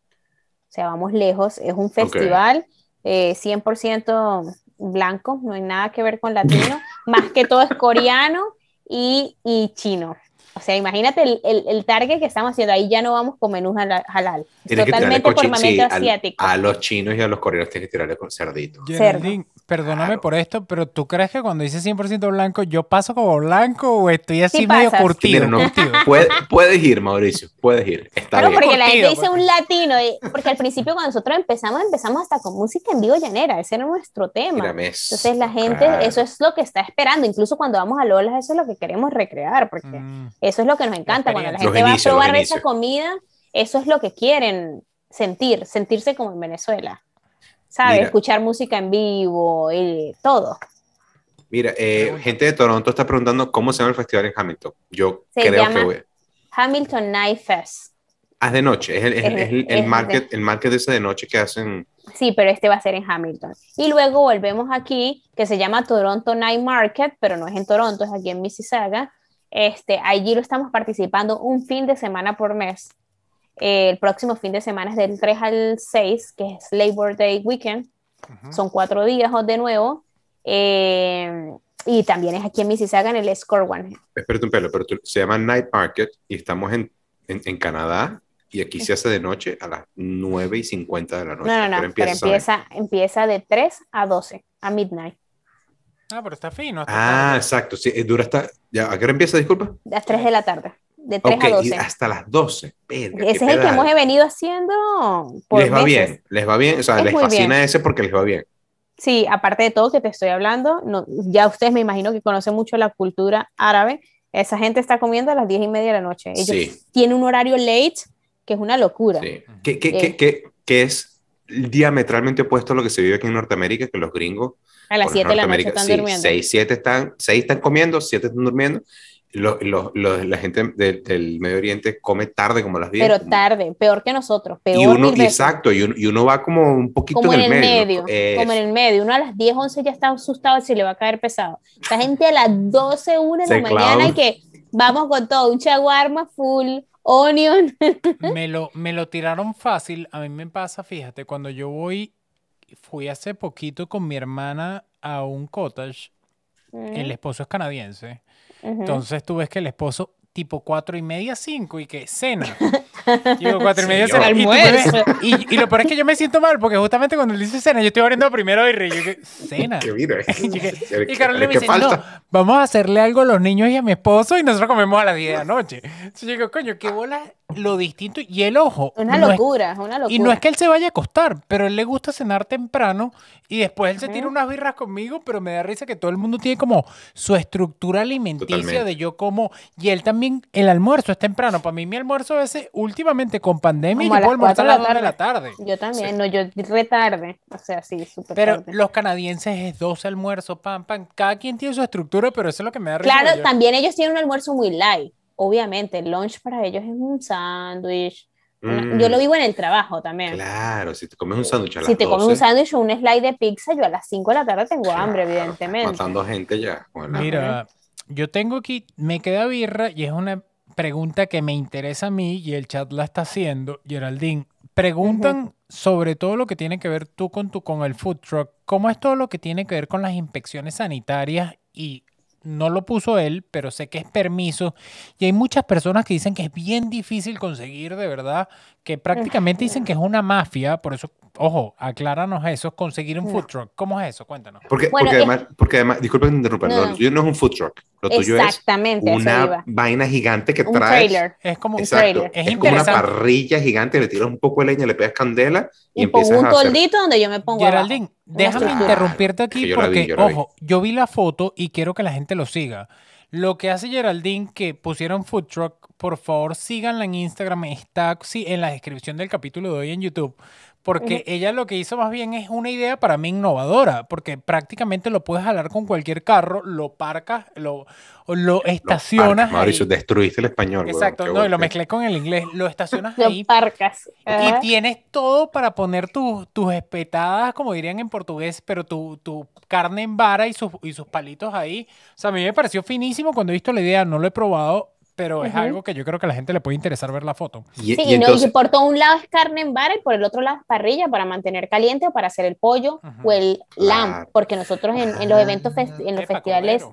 O sea, vamos lejos, es un festival eh, 100% blanco, no hay nada que ver con latino, más que todo es coreano y, y chino. O sea, imagínate el, el, el target que estamos haciendo, ahí ya no vamos con menús halal, totalmente por sí, asiático. a los chinos y a los coreanos tienes que tirarle con cerdito. Geraldine, perdóname Claro. por esto, pero ¿tú crees que cuando dice 100% blanco, yo paso como blanco o estoy así Sí medio curtido? Mira, no, curtido? puede- puedes ir, Mauricio, puedes ir. Está Claro, bien. porque la gente dice pues. un latino, eh, porque al principio cuando nosotros empezamos, empezamos hasta con música en vivo llanera, ese era nuestro tema. Entonces la gente, claro. eso es lo que está esperando, incluso cuando vamos a Lolas, eso es lo que queremos recrear, porque Mm. eso es lo que nos encanta, cuando la gente Los va a probar esa comida, eso es lo que quieren sentir, sentirse como en Venezuela, ¿sabes? Mira. Escuchar música en vivo, y todo. Mira, eh, gente de Toronto está preguntando cómo se llama el festival en Hamilton. Yo Se creo llama- que voy. Hamilton Night Fest. Ah, es de noche, es el, es el- Es- el- el es de- market, el market ese de noche que hacen. Sí, pero este va a ser en Hamilton. Y luego volvemos aquí, que se llama Toronto Night Market, pero no es en Toronto, es aquí en Mississauga. Este, allí lo estamos participando un fin de semana por mes. Eh, el próximo fin de semana es del 3 al 6, que es Labor Day Weekend. Ujú. Son cuatro días de nuevo. Eh, y también es aquí en Mississauga, en el Score One. Espérate un pelo, pero tú- se llama Night Market y estamos en, en, en Canadá y aquí se hace de noche a las 9 y 50 de la noche. No, no, ¿A qué hora no, pero empieza vaina? empieza, empieza de 3 a 12, a midnight. Ah, pero está fino. está Ah, tarde. exacto. Sí, eh, dura hasta. Ya, ¿A qué hora empieza, disculpa? A las 3 de la tarde, de 3 Ok, a y 12. hasta las 12. Verga, Ese es el que pedal. hemos venido haciendo por Les va meses. bien, les va bien. O sea, Es les fascina bien. ese porque les va bien. Sí, aparte de todo que te estoy hablando, no, ya ustedes me imagino que conocen mucho la cultura árabe. Esa gente está comiendo a las 10 y media de la noche. Ellos Sí. tienen un horario late que es una locura. Sí. Que, que, Eh. que, que, es diametralmente opuesto a lo que se vive aquí en Norteamérica, que los gringos A las Bueno, 7 de la noche están sí, durmiendo. Seis, siete están, seis están comiendo, siete están durmiendo. Lo- lo- lo- la gente del, del Medio Oriente come tarde, como a las 10. pero como- tarde, peor que nosotros, peor y uno, exacto, y uno, y uno va como un poquito como en el medio, medio. como en el medio. Uno a las 10, 11 ya está asustado si le va a caer pesado. La gente a las 12, 1 de la mañana y que vamos con todo, un chaguarma full, onion. Me lo, me lo tiraron fácil. A mí me pasa, fíjate, cuando yo voy, fui hace poquito con mi hermana a un cottage. El esposo es canadiense. Entonces tú ves que el esposo tipo cuatro y media, cinco y que cena. Y Digo, cuatro y media Señor. cena. Y, y, y lo peor es que yo me siento mal porque justamente cuando él dice cena, yo estoy abriendo primero y yo que cena. Que mira, Y ¿qué- Carolina me qué dice, falta? no, vamos a hacerle algo a los niños y a mi esposo y nosotros comemos a las 10 de la noche. Entonces yo digo, coño, qué bola lo distinto. Y el ojo. Una no es- locura, una locura. y no es que él se vaya a acostar, pero él le gusta cenar temprano y después él se tira unas birras conmigo, pero me da risa que todo el mundo tiene como su estructura alimenticia Totalmente. de yo como, y él también, el almuerzo es temprano. Para mí mi almuerzo a veces, últimamente con pandemia, Como a yo puedo almorzar a las de 2 la de la tarde. Yo también, no, yo retarde, o sea, sí, súper Pero tarde. los canadienses es 12 almuerzos, pam, pam. Cada quien tiene su estructura, pero eso es lo que me da risa. Claro, yo- también ellos tienen un almuerzo muy light, obviamente, el lunch para ellos es un sándwich. Mm, Yo lo vivo en el trabajo también. Claro, si te comes un sándwich a las si te comes un 12, sándwich o un slide de pizza, yo a las 5 de la tarde tengo hambre, claro, evidentemente. Matando gente ya. con el hambre. Mira, yo tengo aquí, me queda birra y es una pregunta que me interesa a mí y el chat la está haciendo. Geraldine, preguntan sobre todo lo que tiene que ver tú con, tu, con el food truck. ¿Cómo es todo lo que tiene que ver con las inspecciones sanitarias? Y no lo puso él, pero sé que es permiso. Y hay muchas personas que dicen que es bien difícil conseguir, de verdad, que prácticamente dicen que es una mafia. Por eso, ojo, acláranos eso, conseguir un food truck. ¿Cómo es eso? Cuéntanos. Porque, Bueno, porque, es- además, porque además, te interrumpa, No, lo tuyo no es un food truck, lo tuyo es una vaina gigante que Un traes. trailer. Es como Un Exacto. trailer. Es Es, como una parrilla gigante, le tiras un poco de leña, le pegas candela y, Y pongo un a hacer. toldito donde yo me pongo Geraldine, déjame interrumpirte aquí yo la vi, porque, yo la vi. ojo, yo vi la foto y quiero que la gente lo siga. Lo que hace Geraldine, que pusieron food truck, por favor síganla en Instagram, está sí, en la descripción del capítulo de hoy en YouTube, porque ella lo que hizo más bien es una idea para mí innovadora, porque prácticamente lo puedes jalar con cualquier carro, lo parcas, lo, lo estacionas. Mauricio, destruiste el español. Exacto, no, y lo mezclé con el inglés. Lo estacionas lo ahí. parcas. Y tienes todo para poner tus, tus espetadas, como dirían en portugués, pero tu, tu carne en vara y sus, y sus palitos ahí. O sea, a mí me pareció finísimo cuando he visto la idea, no lo he probado, pero es algo que yo creo que a la gente le puede interesar ver la foto. Y, sí, y, no, y por todo un lado es carne en vara y por el otro lado es parrilla para mantener caliente o para hacer el pollo o el lamb, porque nosotros en, en los eventos, en los festivales...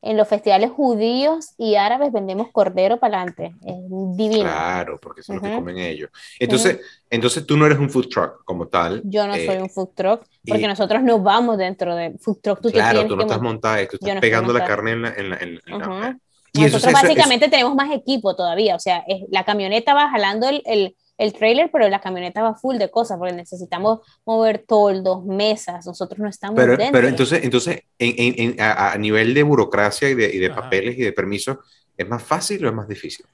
En los festivales judíos y árabes vendemos cordero para adelante. Es divino. Claro, porque eso es lo que comen ellos. Entonces, entonces tú no eres un food truck como tal. Yo no soy eh, un food truck, porque nosotros no vamos dentro de food truck. Tú claro, tú no estás montada, tú estás pegando la carne en la, en la, en la y Nosotros básicamente tenemos más equipo todavía, o sea, es, la camioneta va jalando el, el, el, trailer, pero la camioneta va full de cosas, porque necesitamos mover toldos, mesas, nosotros no estamos pero, dentro. Pero entonces, entonces en, en, a, a, nivel de burocracia y de, y de papeles y de permisos, ¿es más fácil o es más difícil?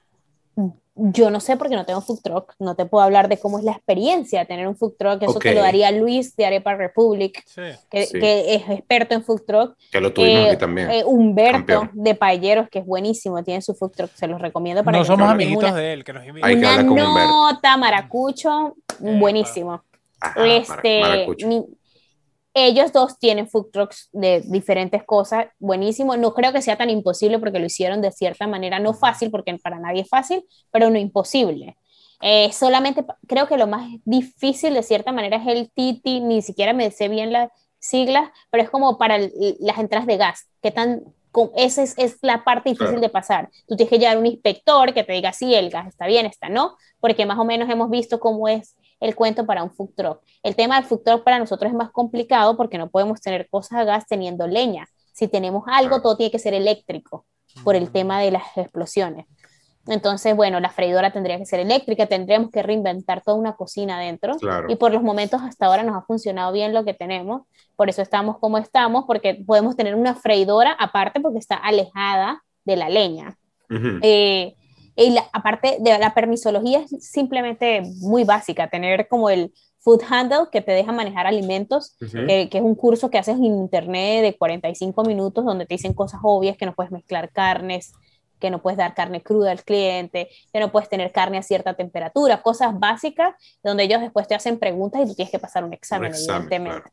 Yo no sé porque no tengo food truck, no te puedo hablar de cómo es la experiencia de tener un food truck, eso te lo daría Luis de Arepa Republic, que, que, es experto en food truck. Que lo tuvimos eh, aquí también. Eh, Humberto de Payeros, que es buenísimo, tiene su food truck, se los recomiendo para No somos amiguitos de él, que nos invita. Una nota, maracucho, buenísimo. este, ellos dos tienen food trucks de diferentes cosas, buenísimo. No creo que sea tan imposible porque lo hicieron de cierta manera, no fácil, porque para nadie es fácil, pero no imposible. Eh, solamente creo que lo más difícil de cierta manera es el TITI, ni siquiera me sé bien las siglas, pero es como para las entradas de gas, que tan esa es, es, la parte difícil de pasar. Tú tienes que llevar un inspector que te diga si el gas está bien, está no, porque más o menos hemos visto cómo es el cuento para un food truck. El tema del food truck para nosotros es más complicado porque no podemos tener cosas a gas teniendo leña. Si tenemos algo, todo tiene que ser eléctrico por el tema de las explosiones. Entonces, bueno, la freidora tendría que ser eléctrica, tendríamos que reinventar toda una cocina adentro. Y por los momentos hasta ahora nos ha funcionado bien lo que tenemos. Por eso estamos como estamos, porque podemos tener una freidora aparte porque está alejada de la leña. Y la, aparte de la permisología es simplemente muy básica, tener como el Food Handle que te deja manejar alimentos, que, es un curso que haces en internet de 45 minutos donde te dicen cosas obvias, que no puedes mezclar carnes, que no puedes dar carne cruda al cliente, que no puedes tener carne a cierta temperatura, cosas básicas donde ellos después te hacen preguntas y tú tienes que pasar un examen, evidentemente.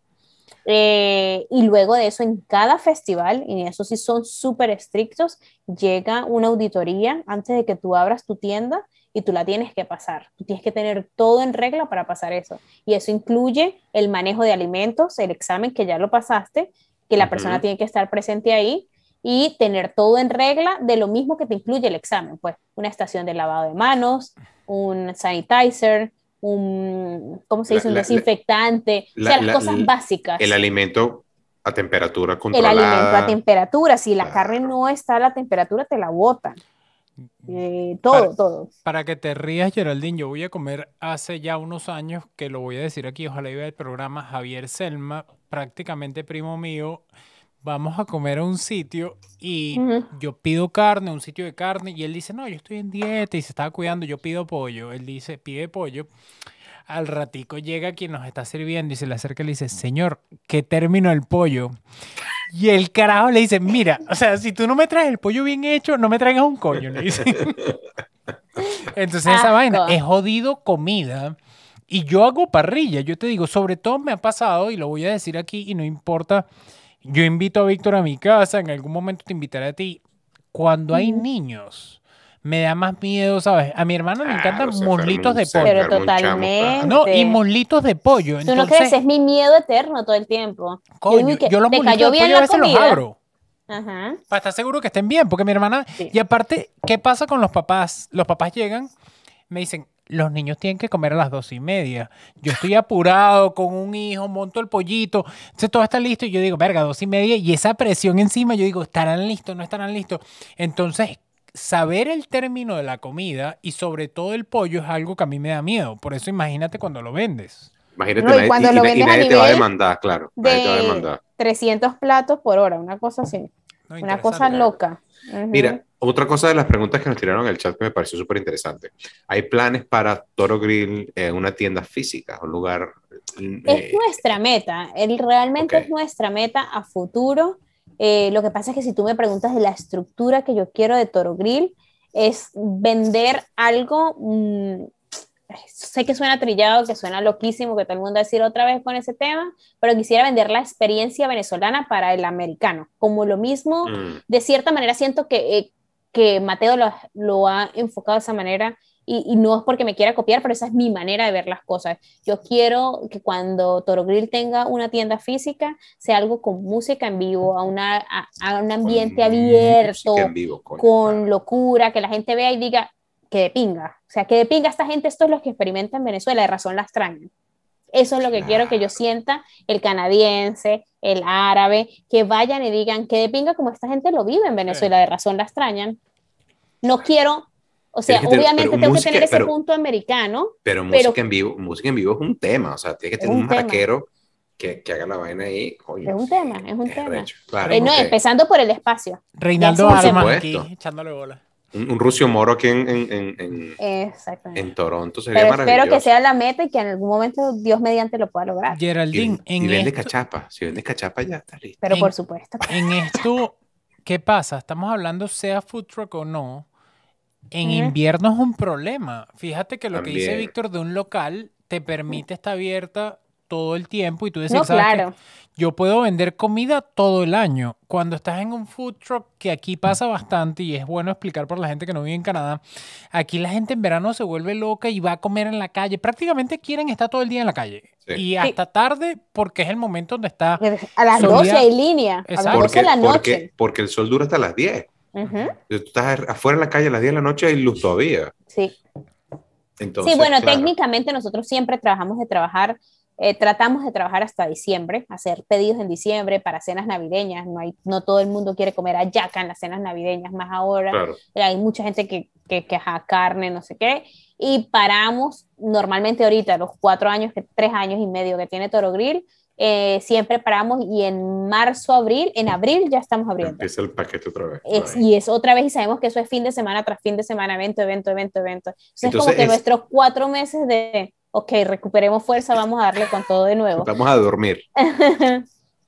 Eh, y luego de eso, en cada festival, y eso sí son súper estrictos, llega una auditoría antes de que tú abras tu tienda y tú la tienes que pasar. Tú tienes que tener todo en regla para pasar eso. Y eso incluye el manejo de alimentos, el examen que ya lo pasaste, que la persona tiene que estar presente ahí y tener todo en regla de lo mismo que te incluye el examen, pues una estación de lavado de manos, un sanitizer, un, ¿cómo se dice? un desinfectante, o sea, las cosas básicas. El alimento a temperatura controlada. El alimento a temperatura, si la carne no está a la temperatura, te la botan. Eh, todo, todo. Para que te rías, Geraldine, yo voy a comer hace ya unos años, que lo voy a decir aquí, ojalá iba el programa, Javier Selma, prácticamente primo mío, vamos a comer a un sitio y yo pido carne, un sitio de carne, y él dice, no, yo estoy en dieta y se estaba cuidando, yo pido pollo. Él dice, pide pollo. Al ratico llega quien nos está sirviendo y se le acerca y le dice, señor, ¿qué término el pollo? Y el carajo le dice, mira, o sea, si tú no me traes el pollo bien hecho, no me traigas un coño, le dice. Entonces esa vaina es jodido comida. Y yo hago parrilla, yo te digo, sobre todo me ha pasado, y lo voy a decir aquí, y no importa yo invito a Víctor a mi casa, en algún momento te invitaré a ti. Cuando hay niños, me da más miedo, ¿sabes? A mi hermano le encantan muslitos de pollo. Pero totalmente. No, y muslitos de pollo. Tú no crees, es mi miedo eterno todo el tiempo. Coño, yo, los muslitos de pollo a veces los abro. Ajá. Para estar seguro que estén bien, porque mi hermana... Y aparte, ¿qué pasa con los papás? Los papás llegan, me dicen, los niños tienen que comer a las dos y media. Yo estoy apurado con un hijo, monto el pollito, entonces todo está listo y yo digo, verga, dos y media, y esa presión encima, yo digo, ¿estarán listos? ¿No estarán listos? Entonces, saber el término de la comida y sobre todo el pollo es algo que a mí me da miedo. Por eso imagínate cuando lo vendes. Imagínate, cuando lo vendes nadie te va a demandar, claro. Nadie te va a demandar. 300 platos por hora, una cosa así. No, Una cosa loca. Mira, otra cosa de las preguntas que nos tiraron en el chat que me pareció súper interesante. ¿Hay planes para Toro Grill en una tienda física, un lugar? Es eh, nuestra meta, el, realmente es nuestra meta a futuro. Eh, lo que pasa es que si tú me preguntas de la estructura que yo quiero de Toro Grill, es vender algo, mm, sé que suena trillado, que suena loquísimo, que todo el mundo va a decir otra vez con ese tema, pero quisiera vender la experiencia venezolana para el americano, como lo mismo mm, de cierta manera siento que, eh, que Mateo lo, lo ha enfocado de esa manera y, y no es porque me quiera copiar, pero esa es mi manera de ver las cosas. Yo quiero que cuando Toro Grill tenga una tienda física, sea algo con música en vivo, a, una, a, a un ambiente con abierto, vivo, con claro. locura, que la gente vea y diga que de pinga. O sea, que de pinga esta gente, esto es lo que experimenta en Venezuela, de razón la extrañan. Eso es lo que quiero que yo Claro. sienta el canadiense, el árabe, que vayan y digan que de pinga como esta gente lo vive en Venezuela, de razón la extrañan. No quiero, o sea, Tienes tener- obviamente pero tengo música- que tener ese pero- punto americano, Pero pero- música en vivo, música en vivo es un tema, o sea, tiene que tener un un que, que haga la vaina ahí. coño, Es un tema, es un tema. claro, Eh, no, porque empezando por el espacio. Reinaldo Armas por aquí, supuesto. echándole bola. Un, un Rucio Moro aquí en, en, en, en, Toronto sería Pero maravilloso. espero que sea la meta y que en algún momento Dios mediante lo pueda lograr. Y, Geraldine, y en vende esto, cachapa. Si vende cachapa ya está listo. Pero en- por supuesto. en esto, ¿qué pasa? Estamos hablando sea food truck o no. En Ujú. invierno es un problema. Fíjate que lo que dice También. Víctor de un local te permite estar abierta todo el tiempo y tú decir, No, ¿sabes qué? claro. Yo puedo vender comida todo el año. Cuando estás en un food truck, que aquí pasa bastante y es bueno explicar por la gente que no vive en Canadá, aquí la gente en verano se vuelve loca y va a comer en la calle. Prácticamente quieren estar todo el día en la calle. Sí. Y hasta tarde porque es el momento donde está. A las Solía- 12 hay línea. A las Exacto. 12 de la noche. porque, porque el sol dura hasta las 10. Ujú, Tú estás afuera en la calle a las 10 de la noche y luz todavía. Sí. Entonces, sí, bueno, claro, técnicamente nosotros siempre trabajamos de trabajar, eh, tratamos de trabajar hasta diciembre, hacer pedidos en diciembre para cenas navideñas. No, hay, no todo el mundo quiere comer ayaca en las cenas navideñas, más ahora. claro. Hay mucha gente que, que, que carne, no sé qué. Y paramos normalmente ahorita, los cuatro años, tres años y medio que tiene Toro Grill, eh, siempre paramos y en marzo, abril, en abril ya estamos abriendo. Empieza el paquete otra vez. Es- y es otra vez y sabemos que eso es fin de semana tras fin de semana, evento, evento, evento, evento. Entonces, es Entonces como que es- nuestros cuatro meses de, ok, recuperemos fuerza, vamos a darle con todo de nuevo. Vamos a dormir.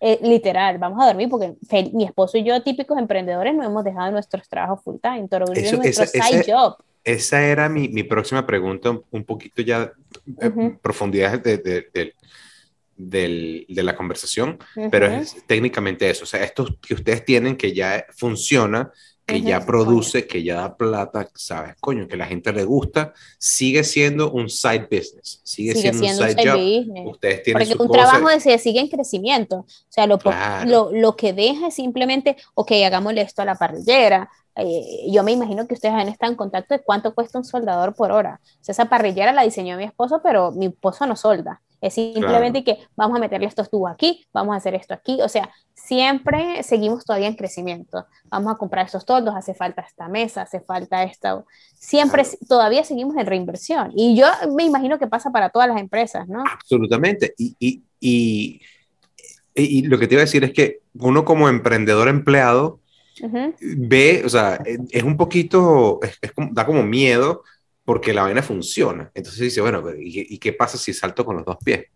Eh, literal, vamos a dormir porque mi esposo y yo, típicos emprendedores, no hemos dejado nuestros trabajos full time. Toro Grill es Eso- nuestro ese- side ese- job. Esa era mi, mi próxima pregunta, un- poquito ya eh, Ujú. profundidad de, de- de- del- de la conversación, pero Ujú. es técnicamente eso. O sea, esto que ustedes tienen que ya funciona, que ya produce, que ya da plata, ¿sabes? Coño, que la gente le gusta, sigue siendo un side business, sigue, sigue siendo, siendo un side, job. business. Ustedes tienen Porque un trabajo de- sigue en crecimiento. O sea, lo, Claro. lo, lo que deja es simplemente, ok, hagámosle esto a la parrillera. Eh, yo me imagino que ustedes han estado en contacto de cuánto cuesta un soldador por hora. O sea, esa parrillera la diseñó mi esposo, pero mi esposo no solda. Es simplemente que vamos a meterle estos tubos aquí, vamos a hacer esto aquí. O sea, siempre seguimos todavía en crecimiento. Vamos a comprar estos toldos, hace falta esta mesa, hace falta esta. Siempre, Claro. todavía seguimos en reinversión. Y yo me imagino que pasa para todas las empresas, ¿no? Absolutamente. Y, y, y, y lo que te iba a decir es que uno como emprendedor empleado ve, o sea, es es un poquito, es, es como- da como miedo porque la vaina funciona. Entonces dice, bueno, pero ¿y, y qué pasa si salto con los dos pies?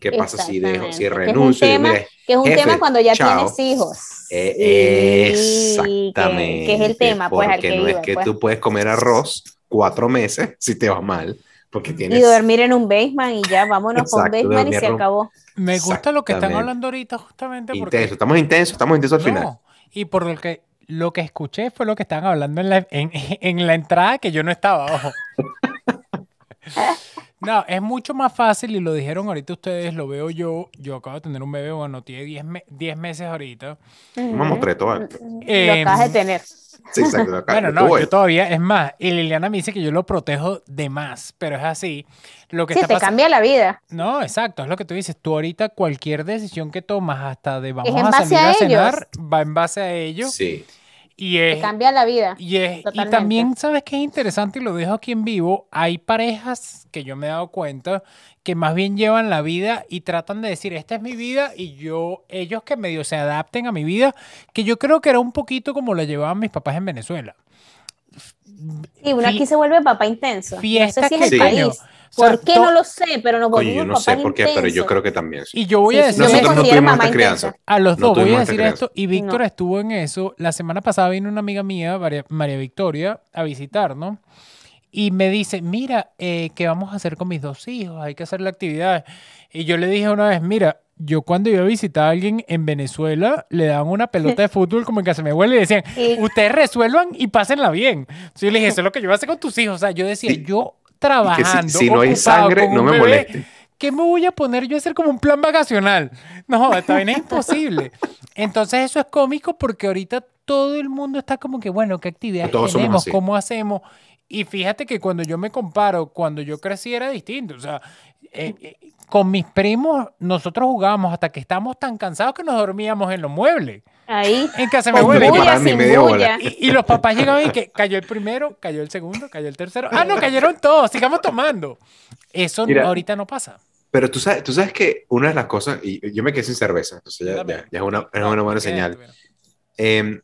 ¿Qué pasa si dejo, si que es un renuncio? Y digo, tema- mira, Que es un Jefe, tema cuando ya chao. tienes hijos. eh, Y que- exactamente. Que, es el tema, pues, al porque que no iba, es que pues. tú puedes comer arroz cuatro meses si te va mal, porque tienes... Y dormir en un basement y ya, vámonos con un Exacto, basement y se un- acabó. Me gusta lo que están hablando ahorita justamente porque... Intenso, estamos intensos, estamos intensos al final. Y por lo que lo que escuché fue lo que estaban hablando en la, en, en la entrada que yo no estaba, ojo. No, es mucho más fácil y lo dijeron ahorita ustedes, lo veo yo. Yo acabo de tener un bebé, bueno, tiene 10 me- 10 meses ahorita. Vamos tres, todo alto. Lo acabas de tener. Sí, exacto. Bueno, no, yo todavía, es más, y Liliana me dice que yo lo protejo de más, pero es así. Lo que Sí, está te pasando. cambia la vida. No, exacto, es lo que tú dices. Tú ahorita cualquier decisión que tomas, hasta de vamos a salir a a cenar, va en base a ello. Sí. Y, Te es, cambia la vida. y, es- y totalmente. también, ¿sabes qué es interesante? Y lo dejo aquí en vivo. Hay parejas que yo me he dado cuenta que más bien llevan la vida y tratan de decir, esta es mi vida y yo, ellos que medio se adapten a mi vida, que yo creo que era un poquito como la llevaban mis papás en Venezuela. Sí, uno aquí se vuelve papá intenso. Fiesta no sé si que es el Sí. coño, país. o sea, ¿Por qué no lo sé? Pero nos volvimos yo no sé papás por qué, pero yo intensos. creo que también. sí. Y yo voy a decir, Nosotros no tuvimos esta crianza. A los No dos, voy a decir crianza. esto. Y Víctor No. estuvo en eso. La semana pasada vino una amiga mía, María, María Victoria, a visitarnos. Y me dice, mira, eh, ¿qué vamos a hacer con mis dos hijos? Hay que hacer la actividad. Y yo le dije una vez, mira, yo cuando iba a visitar a alguien en Venezuela, le daban una pelota de fútbol como en que se me huele y decían, ustedes resuelvan y pásenla bien. Entonces yo le dije, eso es lo que yo voy a hacer con tus hijos. O sea, yo decía, yo Que si- trabajando, si, no hay sangre, no me bebé, moleste. ¿Qué me voy a poner yo a hacer como un plan vacacional? No, esta vaina es imposible. Entonces eso es cómico porque ahorita todo el mundo está como que, bueno, ¿qué actividades Todos tenemos? ¿Cómo hacemos? Y fíjate que cuando yo me comparo, cuando yo crecí era distinto. O sea, eh, eh, con mis primos nosotros jugábamos hasta que estábamos tan cansados que nos dormíamos en los muebles. Ahí. En casa sin media bulla. Y, y los papás llegaban y que cayó el primero, cayó el segundo, cayó el tercero. Ah, no, cayeron todos, sigamos tomando. Eso Mira. ahorita no pasa. Pero tú sabes, tú sabes que una de las cosas, y yo me quedé sin cerveza, entonces ya, ya- ya es, una, es una buena señal. Eh,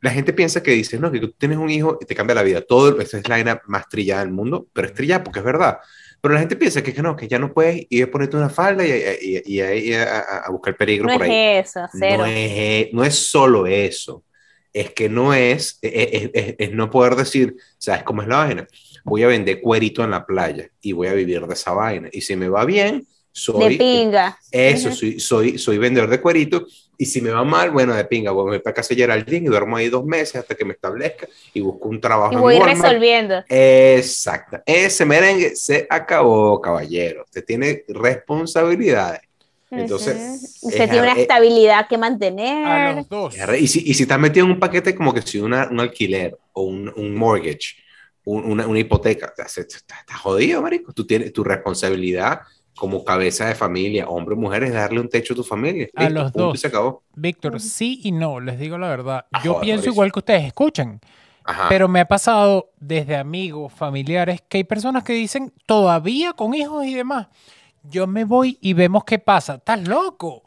la gente piensa que dice, no, que tú tienes un hijo y te cambia la vida. Todo, esta es la vaina más trillada del mundo, pero es trillada porque es verdad. Pero la gente piensa que, que no, que ya no puedes ir a ponerte una falda y, y, y- y ahí a, a- buscar peligro No por ahí. es eso, cero. No es, no es solo eso. Es que no es, es, es- es- es no poder decir, ¿sabes cómo es la vaina? Voy a vender cuerito en la playa y voy a vivir de esa vaina. Y si me va bien, soy, de pinga. eso, Ujú. soy, soy, soy vendedor de cuerito. Y si me va mal, bueno, de pinga, voy para casa de Geraldine y duermo ahí dos meses hasta que me establezca y busco un trabajo Y en voy Walmart. resolviendo. Exacto. Ese merengue se acabó, caballero. Usted tiene responsabilidades. Entonces, Ujú. Usted es tiene una eh, estabilidad que A mantener. los dos. Y si, y si estás metido en un paquete como que si una, un alquiler o un, un mortgage, un- una, una hipoteca, estás está, está jodido, marico. Tú tienes tu responsabilidad como cabeza de familia, hombre o mujer, es darle un techo a tu familia. A Listo, los punto, dos. y se acabó. Víctor, sí y no, les digo la verdad. Ah, Yo joder, pienso Mauricio. igual que ustedes, escuchen. Ajá. Pero me ha pasado desde amigos, familiares, que hay personas que dicen, todavía con hijos y demás, yo me voy y vemos qué pasa. ¿Estás loco?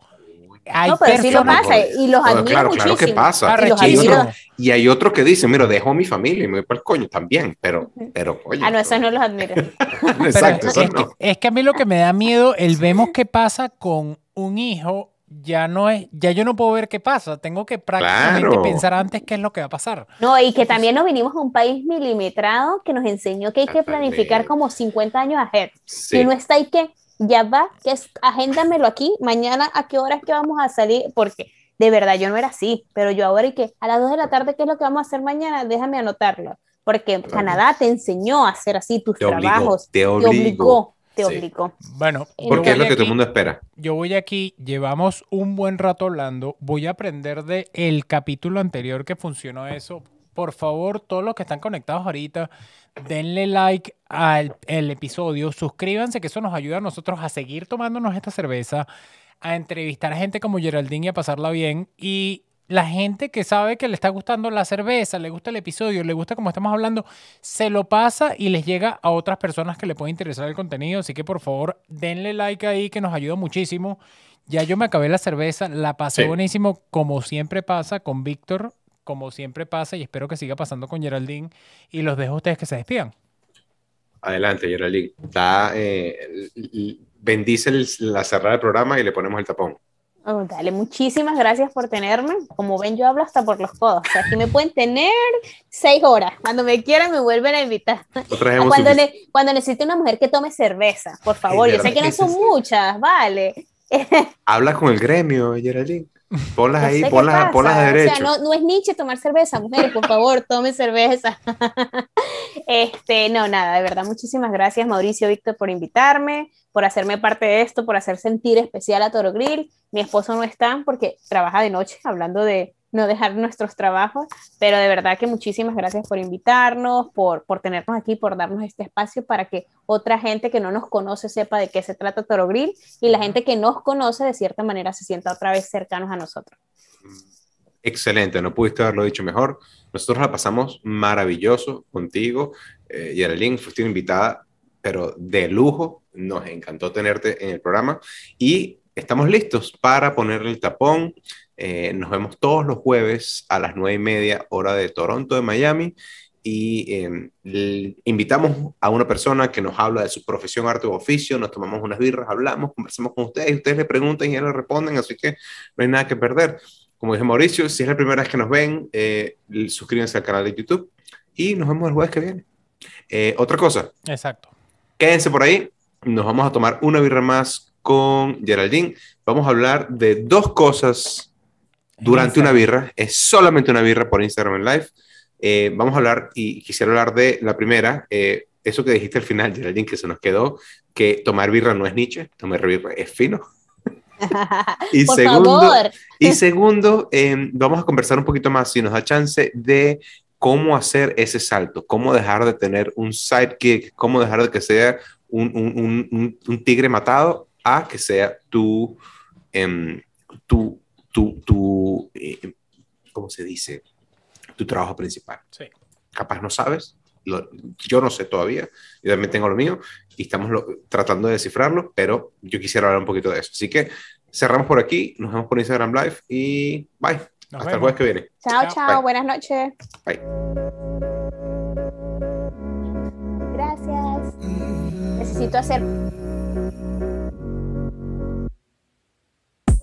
Hay No, pero sí lo pasa y los No, admiro claro, claro que muchísimo. pasa. Y hay otros que dicen, mira, dejo a mi familia y me voy para el coño también, pero, pero, oye. Ah, no, esos no los admiro. Exacto, es, eso es no. que, es que a mí lo que me da miedo, el vemos qué pasa con un hijo, ya no es, ya yo no puedo ver qué pasa. Tengo que prácticamente Claro. pensar antes qué es lo que va a pasar. No, y que también nos vinimos a un país milimetrado que nos enseñó que hay que planificar como 50 años ahead. Sí. Y uno está ahí que ya va, que es, agéndamelo aquí, mañana a qué hora es que vamos a salir, porque de verdad yo no era así, pero yo ahora y que a las 2 de la tarde, ¿qué es lo que vamos a hacer mañana? Déjame anotarlo, porque Canadá te enseñó a hacer así tus Te obligó, trabajos, te te obligó. obligó, te Sí. obligó. Bueno, Porque yo Porque es voy lo que todo el aquí- mundo espera. Yo voy aquí, llevamos un buen rato hablando, voy a aprender de el capítulo anterior que funcionó eso. Por favor, todos los que están conectados ahorita, denle like al el episodio, suscríbanse que eso nos ayuda a nosotros a seguir tomándonos esta cerveza, a entrevistar a gente como Geraldine y a pasarla bien y la gente que sabe que le está gustando la cerveza, le gusta el episodio, le gusta como estamos hablando, se lo pasa y les llega a otras personas que le puede interesar el contenido. Así que por favor, denle like ahí que nos ayuda muchísimo. Ya yo me acabé la cerveza, la pasé Sí. buenísimo, como siempre pasa con Víctor, como siempre pasa y espero que siga pasando con Geraldine. Y los dejo a ustedes que se despidan. Adelante, Geraldine. Está, eh, bendice el- la cerrada del programa y le ponemos el tapón. Oh, dale, muchísimas gracias por tenerme. Como ven, yo hablo hasta por los codos. O sea, aquí me pueden tener seis horas. Cuando me quieran, me vuelven a invitar. Cuando, ne- cuando necesite una mujer que tome cerveza, por favor. Yo sé que no son muchas, vale. Habla con el gremio, Geraldine. Ponlas No ahí, ponlas, ponlas de O derecho. sea, no, no es Nietzsche tomar cerveza, mujeres, por favor, tomen cerveza. este, no, nada, de verdad, muchísimas gracias, Mauricio, Víctor, por invitarme, por hacerme parte de esto, por hacer sentir especial a Toro Grill. Mi esposo no está porque trabaja de noche, hablando de no dejar nuestros trabajos, pero de verdad que muchísimas gracias por invitarnos, por, por tenernos aquí, por darnos este espacio para que otra gente que no nos conoce sepa de qué se trata Toro Grill y la gente que nos conoce de cierta manera se sienta otra vez cercanos a nosotros. excelente, no pudiste haberlo dicho mejor. Nosotros la pasamos maravilloso contigo. Eh, Geraldine, fuiste una invitada, pero de lujo. Nos encantó tenerte en el programa y estamos listos para ponerle el tapón. Eh, nos vemos todos los jueves a las nueve y media hora de Toronto, de Miami y em, invitamos a una persona que nos habla de su profesión, arte o oficio, nos tomamos unas birras, hablamos, conversamos con ustedes, y ustedes le preguntan y ellos le responden, así que no hay nada que perder. Como dije Mauricio, si es la primera vez que nos ven, eh, suscríbanse al canal de YouTube y nos vemos el jueves que viene. Eh, otra cosa. Exacto. Quédense por ahí, nos vamos a tomar una birra más con Geraldine. Vamos a hablar de dos cosas durante una birra, es solamente una birra por Instagram Live. Eh, vamos a hablar, y quisiera hablar de la primera, eh, eso que dijiste al final, Geraldine, que se nos quedó, que tomar birra no es Nietzsche, tomar birra es fino. y, segundo, y segundo, em, vamos a conversar un poquito más, si nos da chance, de cómo hacer ese salto, cómo dejar de tener un sidekick, cómo dejar de que sea un, un, un, tigre matado a que sea tu, em, tu, tu, tu eh, ¿cómo se dice? tu trabajo principal. Sí. Capaz no sabes, yo no sé todavía, yo también tengo lo mío y estamos tratando de descifrarlo, pero yo quisiera hablar un poquito de eso. Así que cerramos por aquí, nos vemos por Instagram Live y bye. Hasta el jueves que viene. Chao, chao, buenas noches. Bye. Gracias. Necesito hacer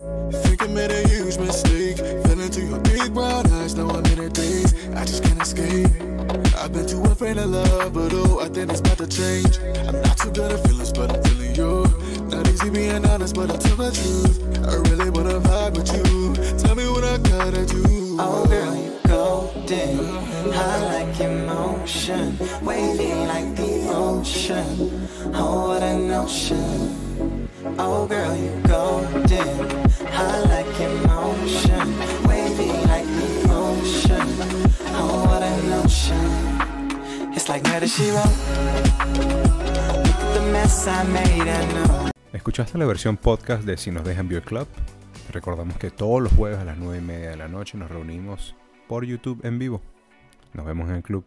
I made a huge mistake. Fell into your big brown eyes, now I'm in a daze. I just can't escape. I've been too afraid of love, but oh, I think it's about to change. I'm not too good at feelings, but I'm feeling you. Not easy being honest, but I'll tell the truth. I really wanna vibe with you. Tell me what I gotta do. Oh, girl, you golden. High like emotion. Wavy like the ocean. Oh, what an ocean. Oh, girl, you golden. ¿Escuchaste la versión podcast de Si nos dejan Beer Club? Recordamos que todos los jueves a las 9 y media de la noche nos reunimos por YouTube en vivo. Nos vemos en el club.